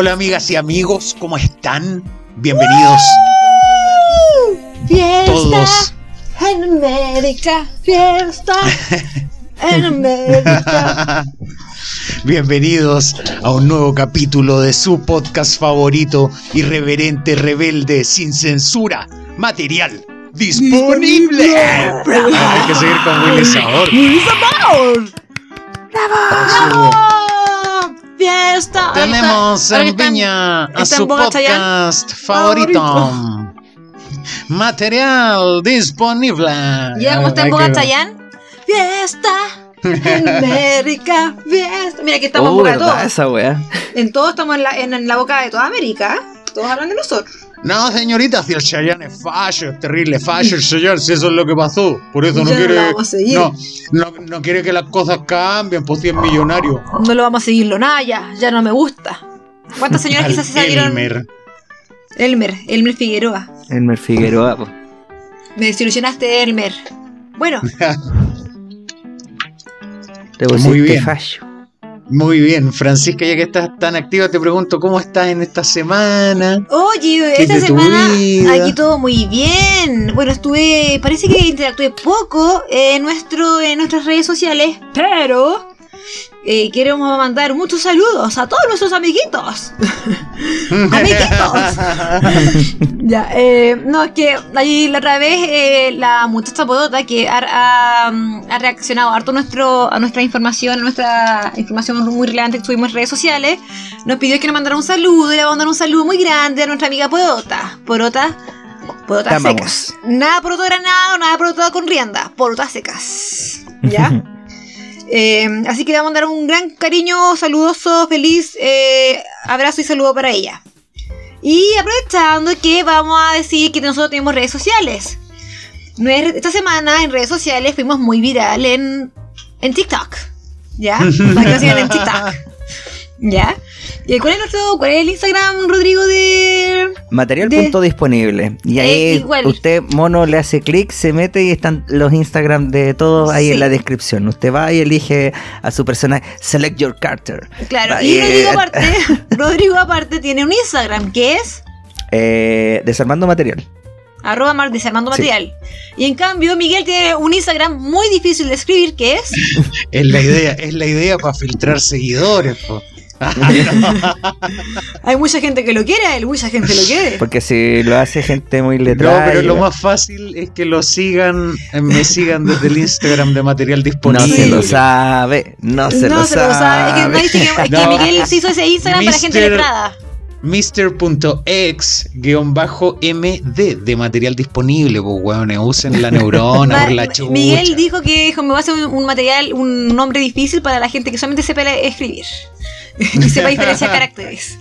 Hola amigas y amigos, ¿cómo están? Bienvenidos Fiesta todos. en América, fiesta en América. Bienvenidos a un nuevo capítulo de su podcast favorito, irreverente, rebelde, sin censura, material disponible. Hay que seguir con Willy Sabor. ¡Bravo! Fiesta. Tenemos Ahora que en están- Viña a en su podcast favorito. Material disponible. ¿Ya cómo está en que- Chayanne? Fiesta en América, fiesta. Mira, aquí estamos en Oh, boca de verdad, todos. esa weá. En todo estamos en la, en, en la boca de toda América. Todos hablan de nosotros. No, señorita, si el Chayanne es fallo, es terrible fallo el Chayanne, si eso es lo que pasó. Por eso no Ya no quiere. la vamos a seguir. No, no, no quiere que las cosas cambien, pues si es millonario. No lo vamos a seguirlo nada ya. No me gusta. ¿Cuántas señoras quizás se salieron? Elmer. Elmer, Elmer Figueroa. Elmer Figueroa, po. Me desilusionaste, Elmer. Bueno, Te Muy bien. fallo. Muy bien, Francisca, ya que estás tan activa, te pregunto cómo estás en esta semana. oye, ¿Qué esta es semana aquí todo muy bien. Bueno, estuve, parece que interactué poco en, nuestro, en nuestras redes sociales, pero eh, queremos mandar muchos saludos a todos nuestros amiguitos. Amiguitos. Ya, eh, no, es que allí la otra vez eh, la muchacha Podota que ha, ha, ha reaccionado harto nuestro, a nuestra información, a nuestra información muy relevante que tuvimos en redes sociales, nos pidió que nos mandara un saludo y le vamos a mandar un saludo muy grande a nuestra amiga Podota. Podota, amamos. secas. Nada poroto granado, nada poroto con rienda, Porotas secas. ¿Ya? Eh, así que le vamos a mandar un gran cariño, saludoso, feliz eh, abrazo y saludo para ella. Y aprovechando que vamos a decir que nosotros tenemos redes sociales. Esta semana en redes sociales fuimos muy viral en, en TikTok. ¿Ya? Para que nos sigan en TikTok. ¿Ya? ¿Y cuál es nuestro, cuál es el Instagram, Rodrigo, de... Material De- punto disponible. Y ahí Eh, igual. usted, mono, le hace clic, se mete y están los Instagram de todos ahí Sí. en la descripción. Usted va y elige a su personaje. Select your character. Claro, Va, y eh, Rodrigo aparte, Rodrigo aparte tiene un Instagram que es eh, desarmando material. arroba mar- desarmando Sí. material. Y en cambio, Miguel tiene un Instagram muy difícil de escribir que es... Es la idea, es la idea para filtrar seguidores. po. Hay mucha gente que lo quiere, hay mucha gente lo quiere. Porque si lo hace gente muy No, letrada. pero y- lo más fácil es que lo sigan, eh, me sigan desde el Instagram de material No disponible. se lo sabe. No se no lo se lo sabe. Es que, no dice que, es que No. Miguel se hizo ese Instagram para gente Mister- letrada. Mr.x-md de material disponible, pues weones, usen la neurona por la chucha. Miguel dijo que dijo, me va a hacer un, un material, un nombre difícil para la gente que solamente sepa escribir. y sepa diferenciar caracteres.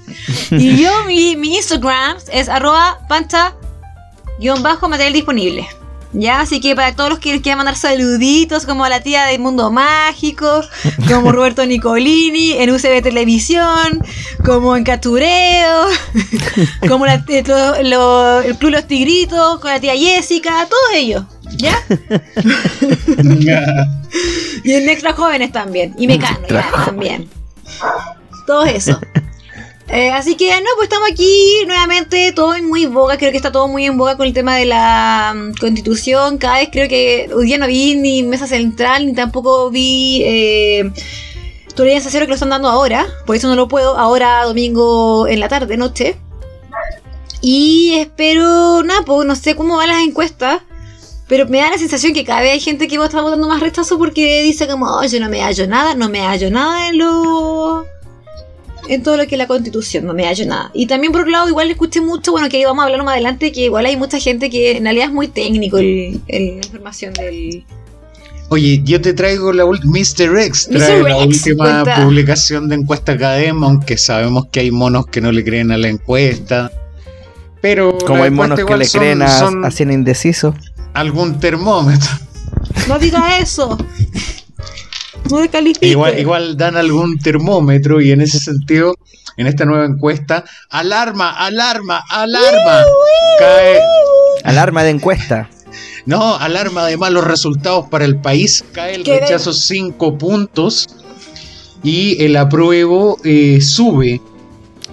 Y yo, mi, mi Instagram es arroba pancha guion bajo material disponible. Ya, así que para todos los que quieran mandar saluditos, como a la tía del mundo mágico, como Roberto Nicolini en UCB Televisión, como en Catureo, como la, eh, lo- lo- el Club Los Tigritos, con la tía Jessica, todos ellos, ¿ya? Y en Extra Jóvenes también, y Mecano, ya, también. Todo eso. Eh, así que no, pues estamos aquí nuevamente, todo en muy boga, creo que está todo muy en boga con el tema de la mm, constitución, cada vez creo que hoy día no vi ni mesa central, ni tampoco vi eh, tolerancia cero que lo están dando ahora, por eso no lo puedo, ahora domingo en la tarde, noche. Y espero, nada, pues no sé cómo van las encuestas, pero me da la sensación que cada vez hay gente que va a estar votando más rechazo porque dice como, "Oh, yo no me hallo nada, no me hallo nada en lo... En todo lo que es la constitución, no me hallo nada. Y también por otro lado, igual escuché mucho, bueno, que ahí vamos a hablar más adelante, que igual hay mucha gente que en realidad es muy técnico el, el- la información del... Oye, yo te traigo la última. Mr. X Mr. trae la última cuenta. publicación de encuesta Cadem, aunque sabemos que hay monos que no le creen a la encuesta. Pero Como hay monos que le son- creen a, son a cien indecisos. algún termómetro. No diga eso. No. Igual, igual dan algún termómetro y en ese sentido, en esta nueva encuesta, alarma, alarma, alarma. Cae, Alarma de encuesta. no, alarma de malos resultados para el país. Cae el rechazo 5 puntos y el apruebo eh, sube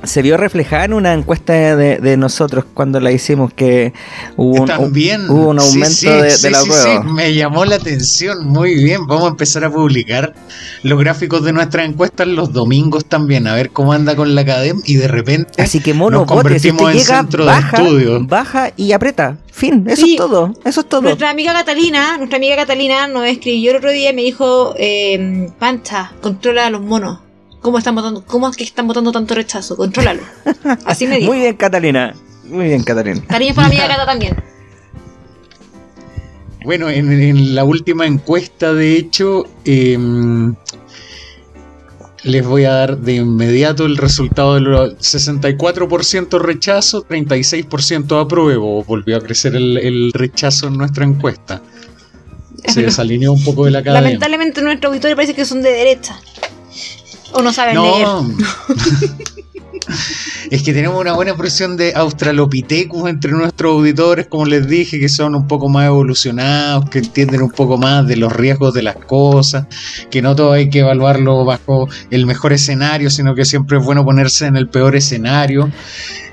se vio reflejada en una encuesta de, de nosotros cuando la hicimos que hubo un, También. hubo un Sí, aumento sí, de, de sí, la sí, prueba. sí, me llamó la atención. Muy bien. Vamos a empezar a publicar los gráficos de nuestras encuestas los domingos también. A ver cómo anda con la academia. Y de repente Así que mono, nos bote, si convertimos usted en llega, centro baja, de estudio. baja y aprieta. Fin, eso Sí. es todo, eso es todo. Nuestra amiga Catalina, nuestra amiga Catalina nos escribió el otro día y me dijo, eh, Pancha, controla a los monos. ¿Cómo están votando? ¿Cómo es que están votando tanto rechazo? Contrólalo. Así me dijo. Muy bien, Catalina. Muy bien, Catalina. Cariño para amiga Cata también. Bueno, en, en la última encuesta, de hecho, em, les voy a dar de inmediato el resultado del 64% rechazo, 36% apruebo. Volvió a crecer el, el rechazo en nuestra encuesta. Se desalineó un poco de la academia. Lamentablemente nuestro auditorio parece que son de derecha. O no saben leer. Es que tenemos una buena presión de Australopithecus entre nuestros auditores, como les dije, que son un poco más evolucionados, que entienden un poco más de los riesgos de las cosas, que no todo hay que evaluarlo bajo el mejor escenario, sino que siempre es bueno ponerse en el peor escenario.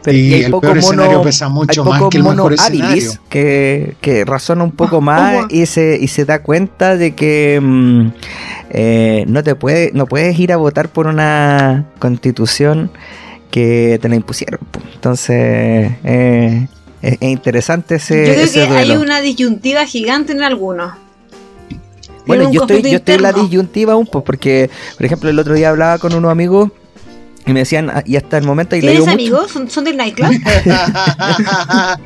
Pero y el poco peor mono- escenario pesa mucho más que el mono mejor escenario. habilis que, que razona un poco más Ojo. y se, y se da cuenta de que mm, eh, no te puede, no puedes ir a votar por una constitución que te la impusieron. Entonces eh, es, es interesante ese, Yo creo ese que hay una disyuntiva gigante en algunos. Bueno, yo estoy, yo estoy en la disyuntiva un poco porque, por ejemplo, el otro día hablaba con unos amigos y me decían, ah, y hasta el momento, y le ¿Tienes digo mucho, amigos? ¿Son, son del nightclub?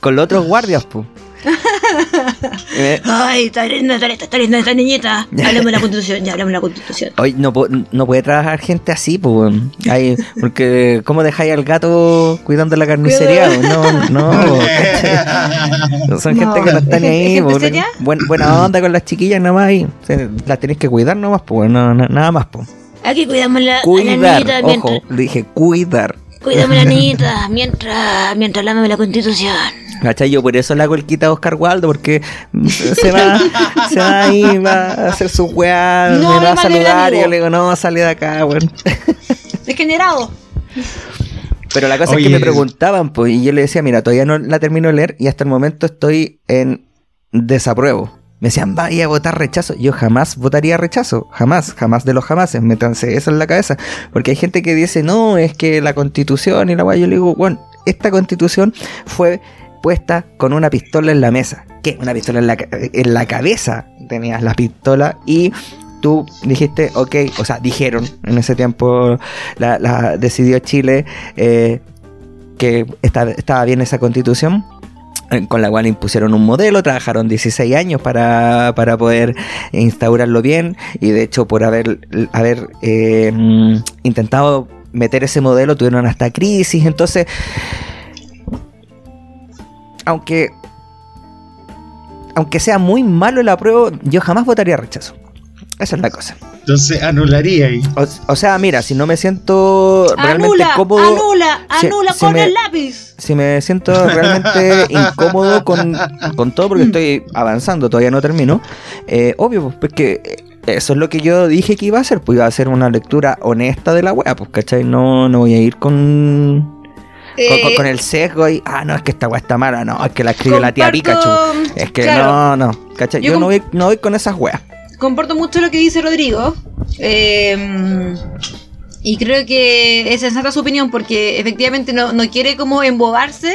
con los otros guardias, pues. Ay, está linda, está linda, está linda esta niñita. Hablemos de la constitución, ya hablemos de la constitución. Hoy no, no puede trabajar gente así, pues. Hay, porque, ¿cómo dejáis al gato cuidando la carnicería? No, no. Son No, gente que no está ni ¿es ahí. Buen- buena onda con las chiquillas y se- las tenéis que cuidar nomás, pues. No, na- nada más, pues. Aquí cuidamos la, a la Cuidar, niñita ojo, mientras, dije cuidar. Cuidamos a la niñita mientras, mientras hablamos de la constitución. ¿Cachai? Yo por eso le hago el quita a Oscar Waldo, porque se va, se va ahí, va a hacer su weá, No me va a saludar y yo le digo, no, sale de acá, weón. Degenerado. Pero la cosa es que me preguntaban, pues, y yo le decía, mira, todavía no la termino de leer y hasta el momento estoy en desapruebo. Me decían, vaya a votar rechazo. Yo jamás votaría rechazo. Jamás, jamás de los jamases. Métanse eso en la cabeza. Porque hay gente que dice, no, es que la constitución y la weá. Yo le digo, bueno, esta constitución fue puesta con una pistola en la mesa. ¿Qué? Una pistola en la, en la cabeza. Tenías la pistola y tú dijiste, ok, o sea, dijeron en ese tiempo, la, decidió Chile eh, que esta- estaba bien esa constitución. Eh, Con la cual impusieron un modelo, trabajaron 16 años para, para poder instaurarlo bien y de hecho por haber, haber eh, intentado meter ese modelo tuvieron hasta crisis, entonces aunque aunque sea muy malo el apruebo, yo jamás votaría rechazo. Esa es la cosa. Entonces anularía ahí. O, o sea, mira, si no me siento realmente Anula, cómodo, anula, si- anula si con me- el lápiz. si me siento realmente incómodo con, con todo, porque estoy avanzando, todavía no termino, eh, obvio, pues, porque eso es lo que yo dije que iba a hacer, pues iba a hacer una lectura honesta de la wea, pues, ¿cachai? No, no voy a ir con, con, con- Eh, con el sesgo y, ah, no, es que esta wea está mala, no, es que la escribe la tía Pikachu. Es que claro, no, no, ¿cachai? Yo Yo, no, voy, no voy con esas weas. Comparto mucho lo que dice Rodrigo. eh, y creo que es sensata su opinión porque efectivamente no, no quiere como embobarse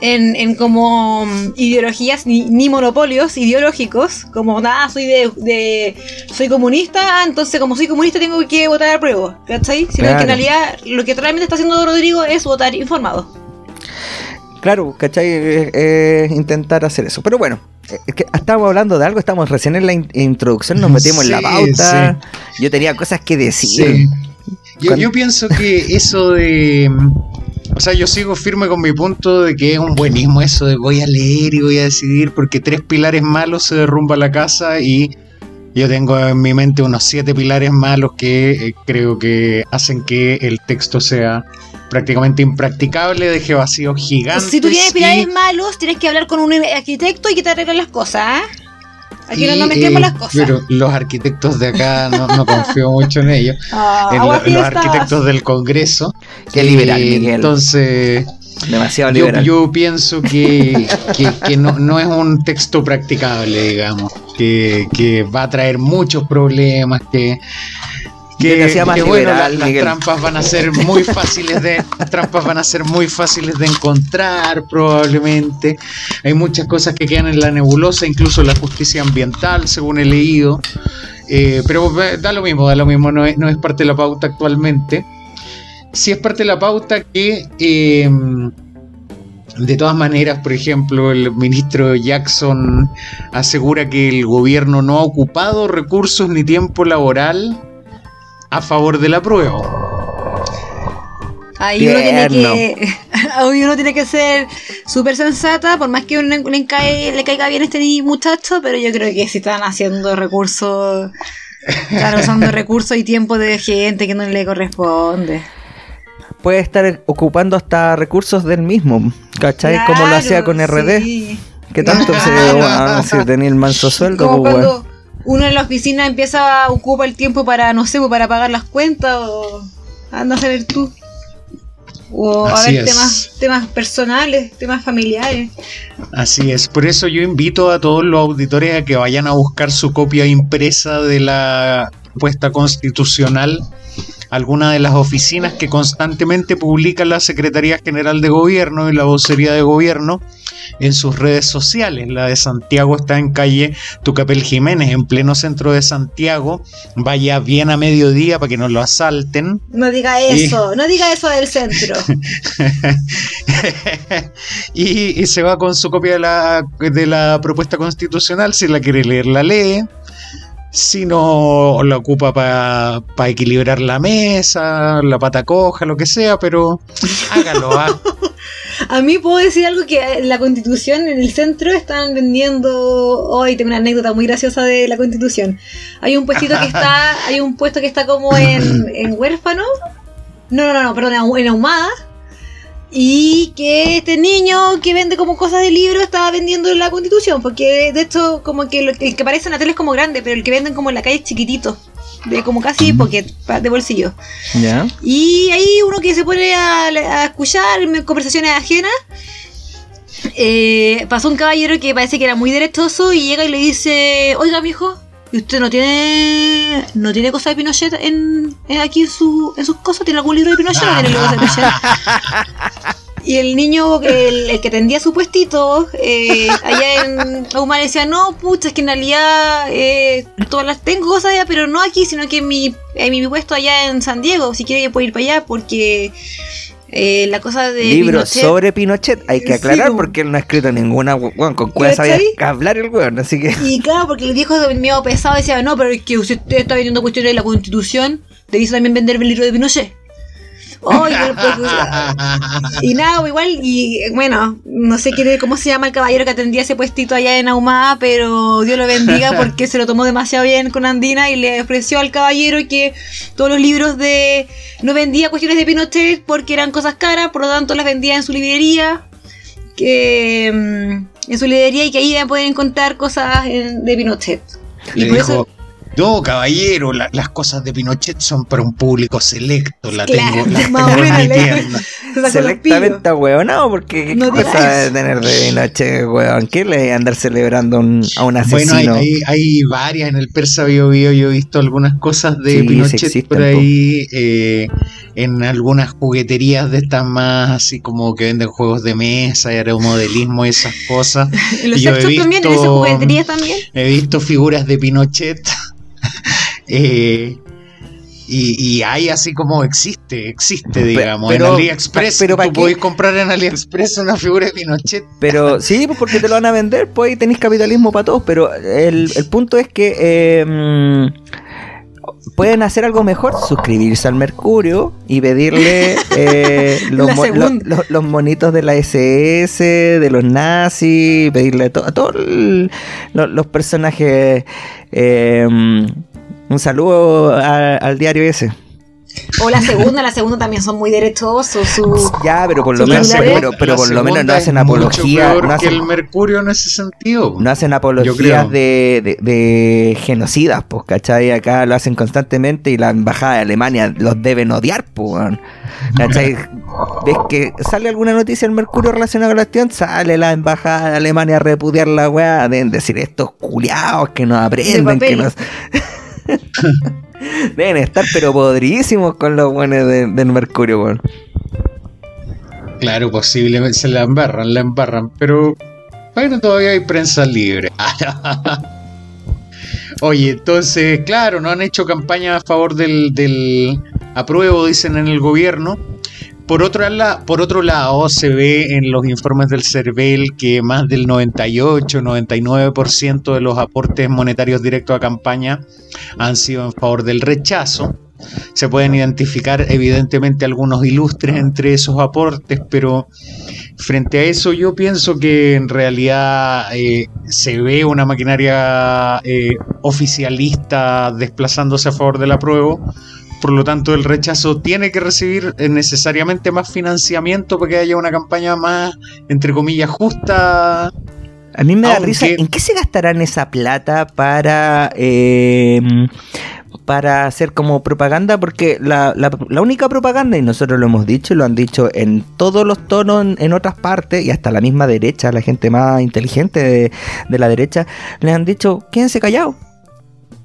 en, en como mm, ideologías ni, ni monopolios ideológicos. Como nada, soy de, de- soy comunista, ah, entonces como soy comunista tengo que votar a prueba. ¿Cachai? Sino que Claro. en realidad lo que realmente está haciendo Rodrigo es votar informado. Claro, ¿cachai? Eh, eh, intentar hacer eso. Pero bueno, es que estábamos hablando de algo, estamos recién en la in- introducción, nos metimos en la Sí, pauta. Yo tenía cosas que decir. Yo, yo pienso que eso de. O sea, yo sigo firme con mi punto de que es un buenismo eso de voy a leer y voy a decidir porque tres pilares malos se derrumba la casa y yo tengo en mi mente unos siete pilares malos que eh, creo que hacen que el texto sea prácticamente impracticable, deje vacíos gigantes. si tú tienes y- pilares malos, tienes que hablar con un arquitecto y que te arreglen las cosas. ¿ah? Aquí no nos mezclemos las cosas. Pero los arquitectos de acá no, no confío mucho en ellos. Ah, En, agua lo- los arquitectos del Congreso. Qué liberal, Eh, Miguel. Entonces, Demasiado yo, liberal. yo pienso que, que- que no, no es un texto practicable, digamos. Que, que va a traer muchos problemas, que... Más que, bueno, liberal, la- las trampas van a ser muy fáciles de las trampas van a ser muy fáciles de encontrar probablemente. Hay muchas cosas que quedan en la nebulosa incluso la justicia ambiental según he leído. Eh, pero da lo mismo da lo mismo no es, no es parte de la pauta actualmente. Sí es parte de la pauta que eh, de todas maneras, por ejemplo, el ministro Jackson asegura que el gobierno no ha ocupado recursos ni tiempo laboral a favor de la prueba. Ahí uno tiene que. ahí uno tiene que ser súper sensata, por más que uno le, cae- le caiga bien este muchacho, pero yo creo que si están haciendo recursos. Están usando recursos y tiempo de gente que no le corresponde. Puede estar ocupando hasta recursos del mismo, ¿cachai? Como lo hacía con RD. sí. Que tanto se ah, si tenía el manso sueldo, Como pues, cuando uno en la oficina empieza, ocupa el tiempo para, no sé, pues, para pagar las cuentas o anda a saber tú. O a Así ver es. temas, temas personales, temas familiares. Así es, por eso yo invito a todos los auditores a que vayan a buscar su copia impresa de la puesta constitucional, alguna de las oficinas que constantemente publica la Secretaría General de Gobierno y la Vocería de Gobierno en sus redes sociales. La de Santiago está en calle Tucapel Jiménez, en pleno centro de Santiago. Vaya bien a mediodía para que no lo asalten. No diga eso, no diga eso del centro. y, y se va con su copia de la, de la propuesta constitucional. Si la quiere leer, la lee. Si no, la ocupa para equilibrar la mesa, la pata coja, lo que sea, pero hágalo. ah. A mí puedo decir algo que en la constitución, en el centro, están vendiendo. Hoy tengo una anécdota muy graciosa de la constitución. Hay un puestito que está, hay un puesto que está como en, en huérfano. No, no, no, no, perdón, en ahumada. Y que este niño que vende como cosas de libro estaba vendiendo la constitución. Porque de hecho, como que lo- el que aparece en la tele es como grande, pero el que venden como en la calle es chiquitito. De como casi pocket, pa- de bolsillo. ¿Ya? Y ahí uno que se pone a, a escuchar conversaciones ajenas. eh, pasó un caballero que parece que era muy derechoso y llega y le dice, oiga mijo, ¿y usted no tiene no tiene cosas de Pinochet en, en aquí en, su, en sus cosas? ¿Tiene algún libro de Pinochet o no tiene cosas de Pinochet? Y el niño, el, el que tendía su puestito, eh, allá en Ahumada le decía, no, pucha, es que en realidad eh, todas las tengo cosas allá, pero no aquí, sino que en mi, en mi puesto allá en San Diego, si quiere puedo ir para allá, porque eh, la cosa de Pinochet- sobre Pinochet, hay que aclarar porque él no ha escrito ninguna, weón, con cuál sabía hablar el weón, así que... Y claro, porque el viejo medio pesado decía, no, pero es que usted está vendiendo cuestiones de la constitución, debía también vender el libro de Pinochet. Oye, pues, y nada, igual, y bueno, no sé qué, cómo se llama el caballero que atendía ese puestito allá en Ahumada, pero Dios lo bendiga porque se lo tomó demasiado bien con Andina y le ofreció al caballero que todos los libros de. no vendía cuestiones de Pinochet porque eran cosas caras, por lo tanto las vendía en su librería. Que. mm, en su librería y que ahí iban a poder encontrar cosas en- de Pinochet. Y Le por dijo, eso. No, caballero, la- las cosas de Pinochet son para un público selecto. La Claro, tengo, la más tengo en mi tienda. pillos. Selectamente weonado, porque qué No cosa de tener de Pinochet, weón. ¿Qué le andar celebrando un- a un Bueno, hay, asesino? hay, hay varias en el Persa Bio Bio. Yo he visto algunas cosas de Sí, Pinochet existen, por ahí. eh, en algunas jugueterías de estas más así como que venden juegos de mesa y aeromodelismo y esas cosas. En los yo he sexos también, en esas visto- jugueterías también. He visto figuras de Pinochet. eh, y, y hay así como existe, existe, digamos. pero- en AliExpress, pero ¿pa' tú podés comprar en AliExpress una figura de Pinochet. Pero sí, pues porque te lo van a vender, pues ahí tenéis capitalismo para todos, pero el, el punto es que eh, pueden hacer algo mejor, suscribirse al Mercurio y pedirle eh, los, La mo- lo- segunda. lo- los monitos de la SS, de los nazis, pedirle to- a todos lo- los personajes eh, mm, un saludo a- al diario ese. O la segunda, la segunda también son muy derechosos. Su... Ya, pero por lo menos, pero, pero, por lo menos no hacen apología, no que hacen, el Mercurio en ese sentido. no hacen apologías de, de, de genocidas, pues, ¿cachai? Acá lo hacen constantemente y la embajada de Alemania los deben odiar, pues. ¿cachai? ¿Ves que sale alguna noticia del Mercurio relacionada con la cuestión? Sale la embajada de Alemania a repudiar la weá, deben decir estos culiados que no aprenden, que nos... Deben estar pero podridísimos con los buenos de- del Mercurio, weón. Claro, posiblemente se la embarran, la embarran, pero bueno, todavía hay prensa libre. Oye, entonces, claro, no han hecho campaña a favor del, del apruebo, dicen en el gobierno. Por otro, la- por otro lado, se ve en los informes del CERVEL que más del 98-99% de los aportes monetarios directos a campaña han sido en favor del rechazo. Se pueden identificar evidentemente algunos ilustres entre esos aportes, pero frente a eso yo pienso que en realidad eh, se ve una maquinaria eh, oficialista desplazándose a favor del apruebo. Por lo tanto, el rechazo tiene que recibir eh, necesariamente más financiamiento para que haya una campaña más, entre comillas, justa. A mí me da Aunque- risa, ¿en qué se gastarán esa plata para eh, para hacer como propaganda? Porque la, la- la única propaganda, y nosotros lo hemos dicho y lo han dicho en todos los tonos en, en otras partes, y hasta la misma derecha, la gente más inteligente de, de la derecha, le han dicho, quédense callados.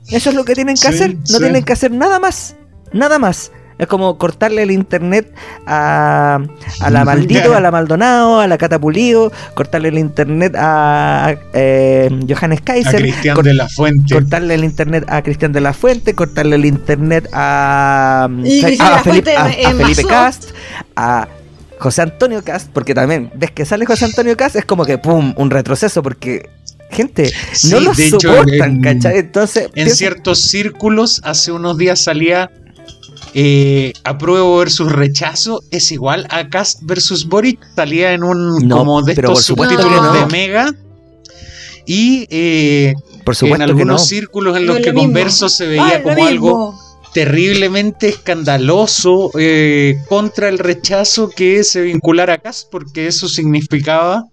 Eso es lo que tienen que Sí, hacer, no sí. tienen que hacer nada más, nada más. Es como cortarle el internet a, a la Maldito, a la Maldonado, a la Catapulido, cortarle el internet a eh, Johannes A Kaiser, Cristian cor- de la Fuente. cortarle el internet a Cristian de la Fuente, cortarle el internet a, Cristian de a Felipe, a- a. Cast, a José Antonio Cast, porque también ves que sale José Antonio Cast, es como que pum, un retroceso, porque gente Sí, no lo hecho, soportan, en- ¿cachai? Entonces, En pienso- ciertos círculos, hace unos días salía eh, apruebo versus rechazo es igual a Cast versus Boric. Salía en un No, como de estos por supuesto que subtítulos no. de Mega. Y eh, por en supuesto algunos no. círculos en los que mismo. converso se veía como algo terriblemente escandaloso eh, contra el rechazo que se vinculara a Cast, porque eso significaba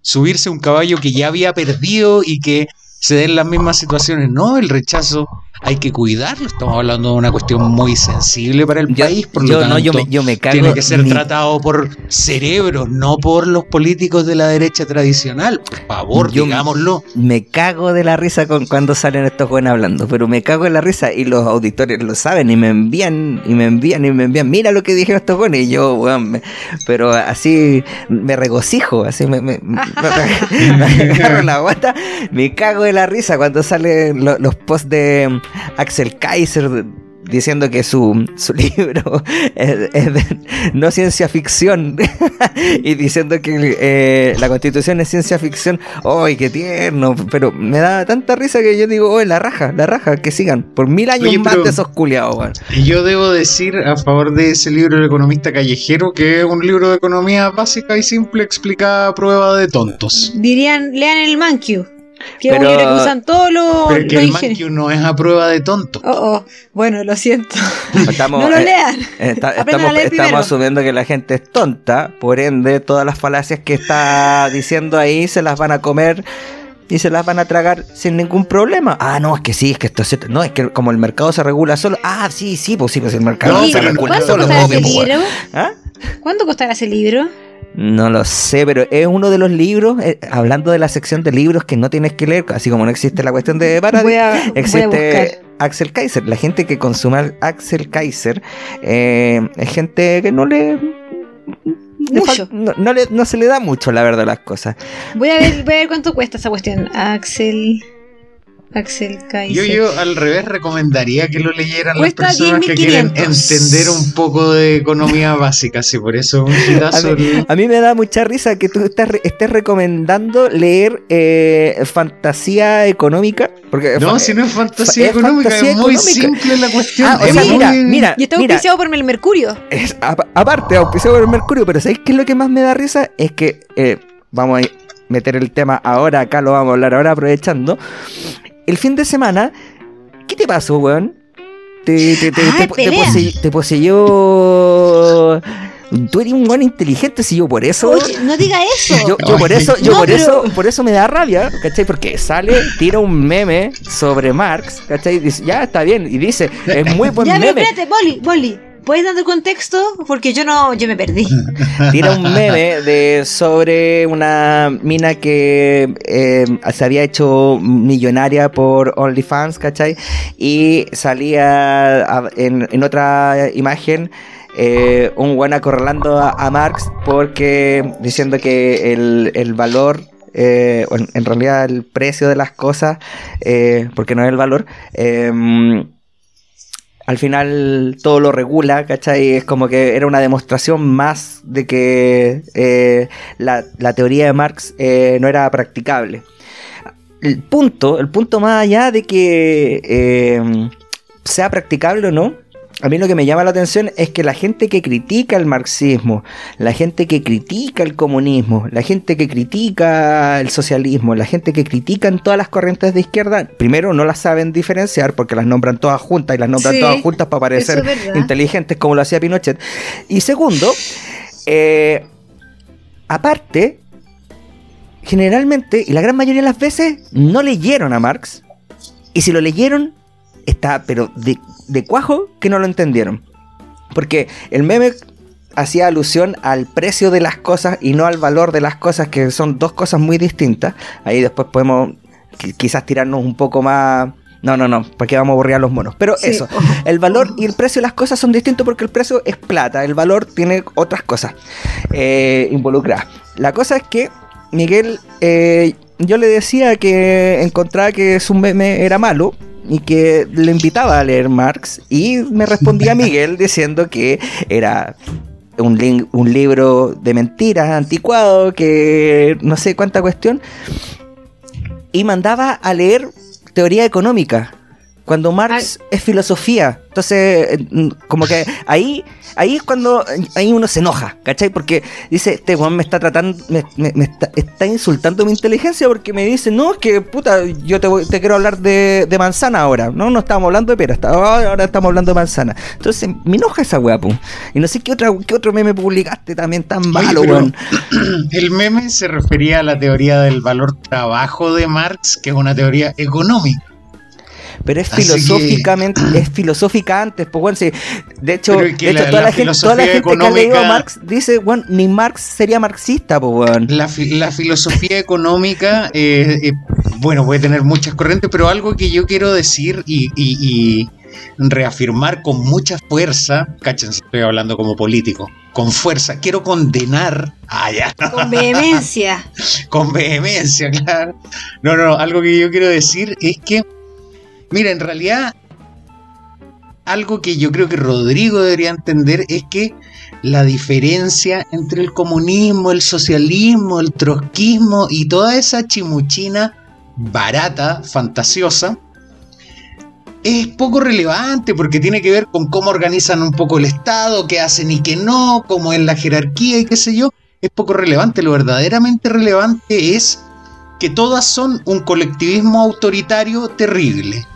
subirse a un caballo que ya había perdido y que se den las mismas situaciones. No, el rechazo hay que cuidarlo. Estamos hablando de una cuestión muy sensible para el Yo, país, por lo yo tanto, no, yo me, yo me cago. tiene que ser tratado por cerebros, no por los políticos de la derecha tradicional. Por favor, Yo- digámoslo. Me cago de la risa con cuando salen estos jóvenes hablando, pero me cago de la risa y los auditores lo saben y me envían y me envían y me envían, mira lo que dijeron estos jóvenes y yo, weón, me- pero así me regocijo, así me, me, agarro la guata, me cago de la risa cuando salen lo- los posts de Axel Kaiser diciendo que su, su libro es, es de no ciencia ficción y diciendo que eh, la constitución es ciencia ficción. ¡Ay, qué tierno! Pero me da tanta risa que yo digo, ¡oh, la raja, la raja! Que sigan por mil años Oye, más de esos culiados. Y yo debo decir a favor de ese libro El economista callejero que es un libro de economía básica y simple explicada a prueba de tontos. Dirían, lean el Mankyu. Que es Pero- libro que usan todos los, Pero que los el no es a prueba de tontos. Oh, oh. Bueno, lo siento. Estamos, no lo eh, lean. Está- estamos, a leer estamos primero. asumiendo que la gente es tonta, por ende todas las falacias que está diciendo ahí se las van a comer y se las van a tragar sin ningún problema. Ah, no, es que sí, es que esto es cierto. No, es que como el mercado se regula solo. Ah, sí, sí, pues sí, pues el mercado No, se regula ¿Cuánto solo. costará obvio, ese pues, libro? weón. ¿Ah? ¿Cuánto costará ese libro? No lo sé, pero es uno de los libros, eh, hablando de la sección de libros que no tienes que leer, así como no existe la cuestión de Paradis, existe. Axel Kaiser. La gente que consume Axel Kaiser eh, es gente que no le... Mucho. no le- no se le da mucho, la verdad, las cosas. Voy a ver, voy a ver cuánto cuesta esa cuestión. Axel. Axel Kaiser. Yo, yo al revés recomendaría que lo leyeran Cuesta las personas que quieren 10.500. entender un poco de economía básica, sí, por eso un A mí, a mí me da mucha risa que tú estás estés recomendando leer eh, fantasía económica. Porque No, fa- si no es fantasía es económica, fantasía es muy económica. simple la cuestión. Ah, o sea, muy- mira, mira, Y está mira, auspiciado por el Mercurio. Es, apa- aparte, auspiciado por el Mercurio, pero ¿sabéis qué es lo que más me da risa? Es que, eh, vamos a meter el tema ahora, acá lo vamos a hablar ahora aprovechando. El fin de semana, ¿qué te pasó, weón? te, te, te, Ah, te- posey- poseyó. Tú eres un buen inteligente, si yo por eso. Oye, no diga eso. Yo, yo por eso, yo No, por pero- eso, por eso me da rabia, ¿cachai? Porque sale, tira un meme sobre Marx, ¿cachai? Dice, ya está bien, y dice, es muy buen ya, pero meme. espérate, Boli, Boli. ¿Puedes dar contexto? Porque yo no, yo me perdí. Tira un meme de sobre una mina que eh, se había hecho millonaria por OnlyFans, ¿cachai? Y salía en, en otra imagen eh, un buen acorralando a, Marx porque diciendo que el, el valor eh, en, realidad el precio de las cosas, porque no es el valor, al final todo lo regula, ¿cachai? Es como que era una demostración más de que eh, la, la teoría de Marx eh, no era practicable. El punto, el punto más allá de que eh, sea practicable o no, a mí lo que me llama la atención es que la gente que critica el marxismo, la gente que critica el comunismo, la gente que critica el socialismo, la gente que critica en todas las corrientes de izquierda, primero no las saben diferenciar porque las nombran todas juntas y las nombran Sí, todas juntas para parecer es inteligentes como lo hacía Pinochet. Y segundo, eh, aparte, generalmente y la gran mayoría de las veces no leyeron a Marx. Y si lo leyeron, está, pero de, de cuajo que no lo entendieron. Porque el meme hacía alusión al precio de las cosas y no al valor de las cosas, que son dos cosas muy distintas. Ahí después podemos qui- quizás tirarnos un poco más... No, no, no, ¿para qué vamos a borrar a los monos? Pero Sí. eso, el valor y el precio de las cosas son distintos porque el precio es plata, el valor tiene otras cosas eh, involucradas. La cosa es que Miguel, eh, yo le decía que encontraba que su meme era malo y que le invitaba a leer Marx y me respondía Miguel diciendo que era un, lin- un libro de mentiras anticuado, que no sé cuánta cuestión, y mandaba a leer teoría económica. Cuando Marx es filosofía. Entonces, eh, como que ahí, ahí es cuando ahí uno se enoja, ¿cachai? Porque dice, este Juan me está tratando, me, me- me está, está insultando mi inteligencia porque me dice, no, es que puta, yo te, voy- te quiero hablar de, de manzana ahora. No, no estábamos hablando de pera, está- ahora estamos hablando de manzana. Entonces, me enoja esa weá, pum. Y no sé qué, otra, qué otro meme publicaste también tan malo, pero- weón. El meme se refería a la teoría del valor trabajo de Marx, que es una teoría económica. Pero es Así que- filosóficamente, es filosófica antes, pues bueno, sí. De hecho, de hecho la- toda, la la gente, toda la gente que ha leído a Marx dice, bueno, ni Marx sería marxista, pues weón. La, fi- la filosofía económica, eh, eh, bueno, puede tener muchas corrientes, pero algo que yo quiero decir y, y- y reafirmar con mucha fuerza, cáchense, estoy hablando como político, con fuerza, quiero condenar, ah, ya, Con vehemencia. con vehemencia, claro. No, no, no, algo que yo quiero decir es que, mira, en realidad, algo que yo creo que Rodrigo debería entender es que la diferencia entre el comunismo, el socialismo, el trotskismo y toda esa chimuchina barata, fantasiosa, es poco relevante porque tiene que ver con cómo organizan un poco el Estado, qué hacen y qué no, cómo es la jerarquía y qué sé yo. Es poco relevante. Lo verdaderamente relevante es que todas son un colectivismo autoritario terrible.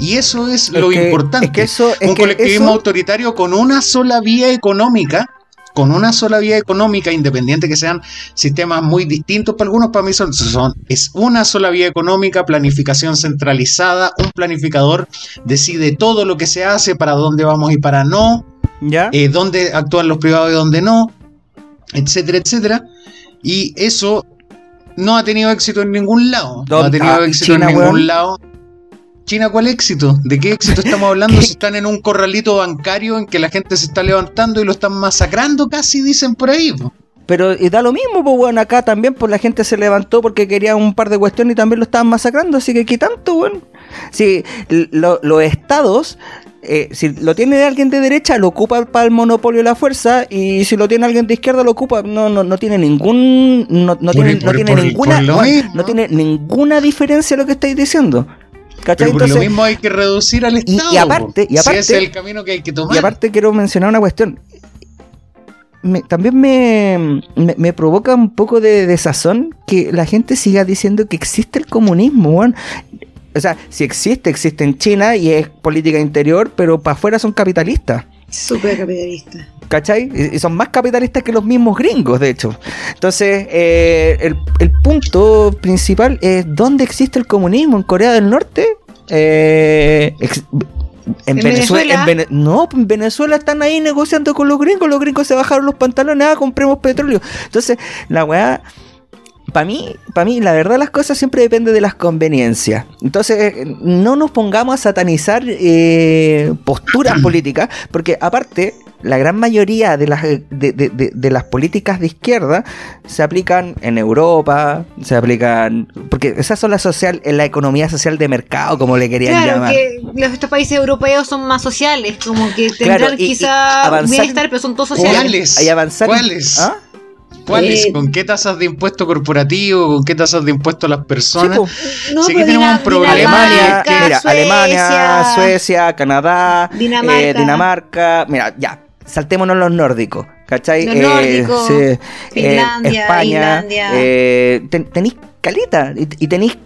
Y eso es, lo que- importante. es que eso- es un que colectivismo eso- autoritario con una sola vía económica, con una sola vía económica, independiente que sean sistemas muy distintos para algunos, para mí son, son- es una sola vía económica, planificación centralizada, un planificador decide todo lo que se hace, para dónde vamos y para no, ¿Ya? eh, dónde actúan los privados y dónde no, etcétera, etcétera. Y eso no ha tenido éxito en ningún lado. No ha ¿Dónde- tenido ah, éxito China, en ningún weón? lado. China, ¿cuál éxito? ¿De qué éxito estamos hablando si están en un corralito bancario en que la gente se está levantando y lo están masacrando casi, dicen por ahí? po? Pero y da lo mismo, pues bueno, acá también pues la gente se levantó porque quería un par de cuestiones y también lo estaban masacrando, así que ¿qué tanto, bueno? Si lo- los estados, eh, si lo tiene alguien de derecha, lo ocupa para el monopolio de la fuerza, y si lo tiene alguien de izquierda, lo ocupa, no, no, no tiene ningún, no, no tiene, por- no tiene por- ninguna, por mismo. no tiene ninguna diferencia lo que estáis diciendo. ¿Cachai? Pero por lo mismo hay que reducir al y- y Estado. aparte- y aparte- Si ese es el camino que hay que tomar. Y aparte quiero mencionar una cuestión. Me- también me, me, me provoca un poco de desazón que la gente siga diciendo que existe el comunismo, o sea, si existe, existe en China y es política interior, pero para afuera son capitalistas. Súper capitalista. ¿Cachai? Y son más capitalistas que los mismos gringos, de hecho. Entonces, eh, el, el, punto principal es dónde existe el comunismo. ¿En Corea del Norte? Eh, en, Venezuela, no, en Venezuela están ahí negociando con los gringos. Los gringos se bajaron los pantalones, ah, compremos petróleo. Entonces, la weá para mí, para mí, la verdad las cosas siempre depende de las conveniencias. Entonces, no nos pongamos a satanizar eh, posturas políticas, porque aparte, la gran mayoría de las, de, las políticas de izquierda se aplican en Europa, se aplican. Porque esas son la social, en la economía social de mercado, como le querían claro, llamar. que los, estos países europeos son más sociales, como que tendrán quizá bienestar, pero son todos sociales. ¿Cuáles? Hay avanzar. ¿Cuáles? ¿Ah? ¿Cuáles? Eh, ¿Con qué tasas de impuesto corporativo? ¿Con qué tasas de impuesto a las personas? no, sí que tenemos un problema. Alemania, que, mira, Suecia, Alemania, Suecia, Canadá, Dinamarca. Eh, Dinamarca. Mira, ya, saltémonos los nórdicos. ¿Cachai? Los nórdicos, sí, Finlandia, España. Islandia. Eh, ten, tenéis calita y, y tenéis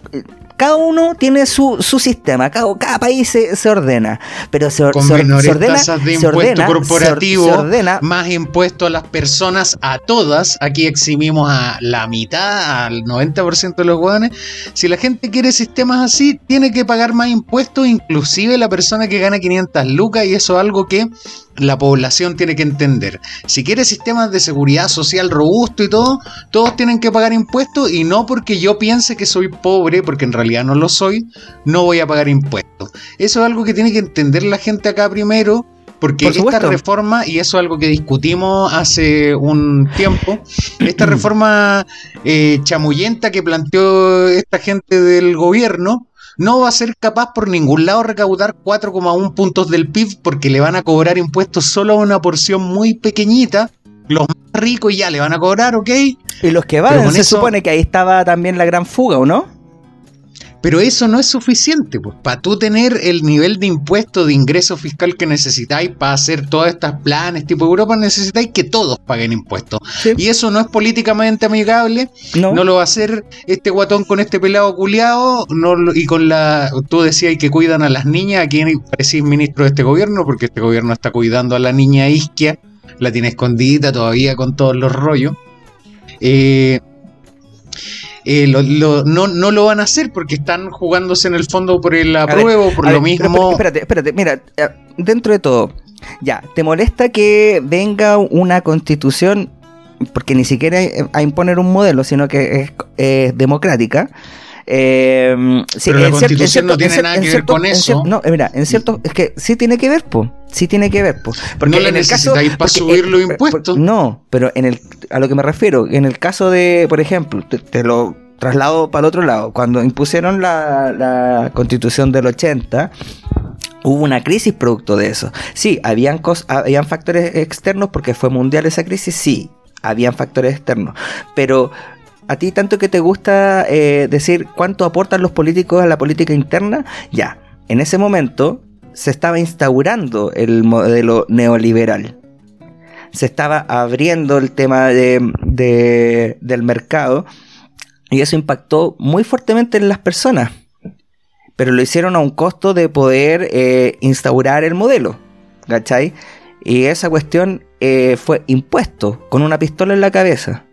cada uno tiene su, su sistema, cada, cada país se, se, ordena, pero se, Con se, menores se ordena, tasas de se impuesto ordena, corporativo, ordena, más impuesto a las personas, a todas. Aquí eximimos a la mitad, al 90% de los hueones. Si la gente quiere sistemas así, tiene que pagar más impuestos, inclusive la persona que gana 500 lucas, y eso es algo que la población tiene que entender. Si quiere sistemas de seguridad social robusto y todo, todos tienen que pagar impuestos y no porque yo piense que soy pobre, porque en realidad no lo soy, no voy a pagar impuestos. Eso es algo que tiene que entender la gente acá primero. Porque Por esta reforma, y eso es algo que discutimos hace un tiempo, esta reforma eh, chamullenta que planteó esta gente del gobierno, no va a ser capaz por ningún lado recaudar 4,1 puntos del PIB porque le van a cobrar impuestos solo a una porción muy pequeñita. Los más ricos ya le van a cobrar, ¿ok? y los que van, se eso- supone que ahí estaba también la gran fuga, ¿o no? Pero eso no es suficiente, pues. Para tú tener el nivel de impuesto de ingreso fiscal que necesitáis para hacer todas estas planes tipo Europa, necesitáis que todos paguen impuestos. Sí. Y eso no es políticamente amigable. No. No lo va a hacer este guatón con este pelado culiado. No, y con la. Tú decías que cuidan a las niñas. Aquí parecís ministro de este gobierno, porque este gobierno está cuidando a la niña Isquia. La tiene escondidita todavía con todos los rollos. Eh, eh, lo- lo- no, no lo van a hacer porque están jugándose en el fondo por el apruebo, por lo ver, mismo. Espérate, espérate, mira, eh, dentro de todo, ya, ¿te molesta que venga una constitución, porque ni siquiera eh, a imponer un modelo, sino que es eh, democrática? Eh, sí, Pero la constitución no cierto- tiene en cier- nada en que ver cierto- con en eso. no, mira, en cierto, es que sí tiene que ver, po, sí tiene que ver, po. Porque No la en el caso, necesitáis pa' porque, subir los eh, por- impuestos. No, pero en el, a lo que me refiero, en el caso de, por ejemplo, te, te lo traslado para el otro lado, cuando impusieron la, la constitución del 80, hubo una crisis producto de eso. Sí, habían, cos- habían factores externos porque fue mundial esa crisis, sí, habían factores externos, pero a ti tanto que te gusta eh, decir cuánto aportan los políticos a la política interna, ya, en ese momento se estaba instaurando el modelo neoliberal. Se estaba abriendo el tema de- de- del mercado y eso impactó muy fuertemente en las personas. Pero lo hicieron a un costo de poder eh, instaurar el modelo. ¿Cachai? Y esa cuestión eh, fue impuesto con una pistola en la cabeza.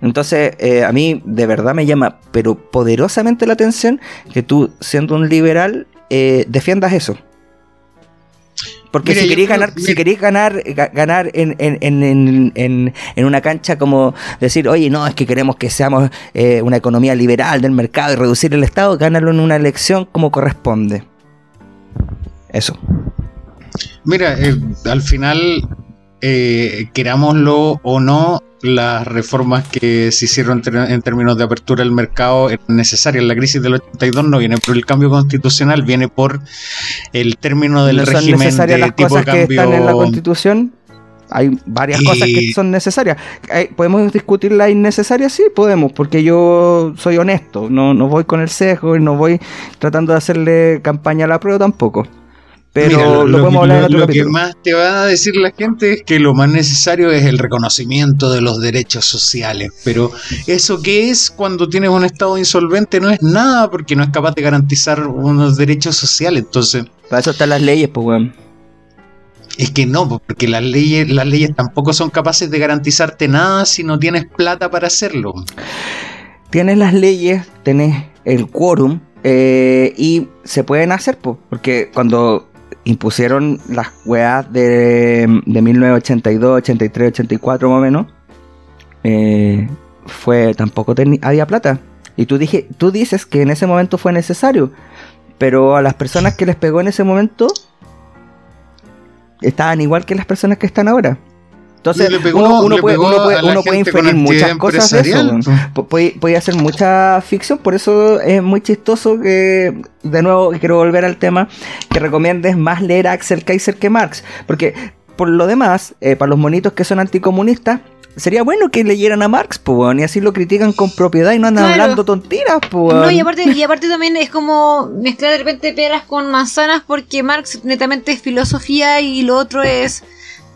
Entonces, eh, a mí de verdad me llama, pero poderosamente la atención que tú, siendo un liberal, eh, defiendas eso. Porque si queréis ganar, si queréis ganar, ga- ganar en, en, en, en, en- en una cancha como decir, oye, no, es que queremos que seamos eh, una economía liberal del mercado y reducir el Estado, gánalo en una elección como corresponde. Eso. Mira, eh, al final, eh, querámoslo o no, las reformas que se hicieron en términos de apertura del mercado eran necesarias. La crisis del 82 no viene por el cambio constitucional, viene por el término del ¿No son régimen necesarias de las tipo de cosas que están en la Constitución? Hay varias Y- cosas que son necesarias. Eh, ¿Podemos discutir las innecesarias? Sí, podemos, porque yo soy honesto. No, no voy con el sesgo y no voy tratando de hacerle campaña a la prueba tampoco. Pero Mira, lo, lo, podemos que- hablar en otro lo que más te va a decir la gente es que lo más necesario es el reconocimiento de los derechos sociales. Pero eso que es cuando tienes un estado insolvente no es nada porque no es capaz de garantizar unos derechos sociales. Entonces, Para eso están las leyes, pues, weón. es que no, pues, porque las leyes, las leyes tampoco son capaces de garantizarte nada si no tienes plata para hacerlo. Tienes las leyes, tenés el quórum eh, y se pueden hacer, pues. Porque cuando impusieron las weas de, de 1982, 83, 84 más o menos, eh, fue tampoco había plata. Y tú, dije, tú dices que en ese momento fue necesario, pero a las personas que les pegó en ese momento estaban igual que las personas que están ahora. Entonces, Le pegó- uno, uno le puede, pegó uno puede- a la uno puede gente con inferir muchas cosas de eso. pues. Pu- Puede, puede hacer mucha ficción, por eso es muy chistoso que, de nuevo, quiero volver al tema, que recomiendes más leer a Axel Kaiser que Marx. Porque, por lo demás, eh, para los monitos que son anticomunistas, sería bueno que leyeran a Marx, pues, y así lo critican con propiedad y no andan Claro. hablando tontiras, pues. No, y aparte, y aparte también es como mezclar de repente peras con manzanas porque Marx netamente es filosofía y lo otro es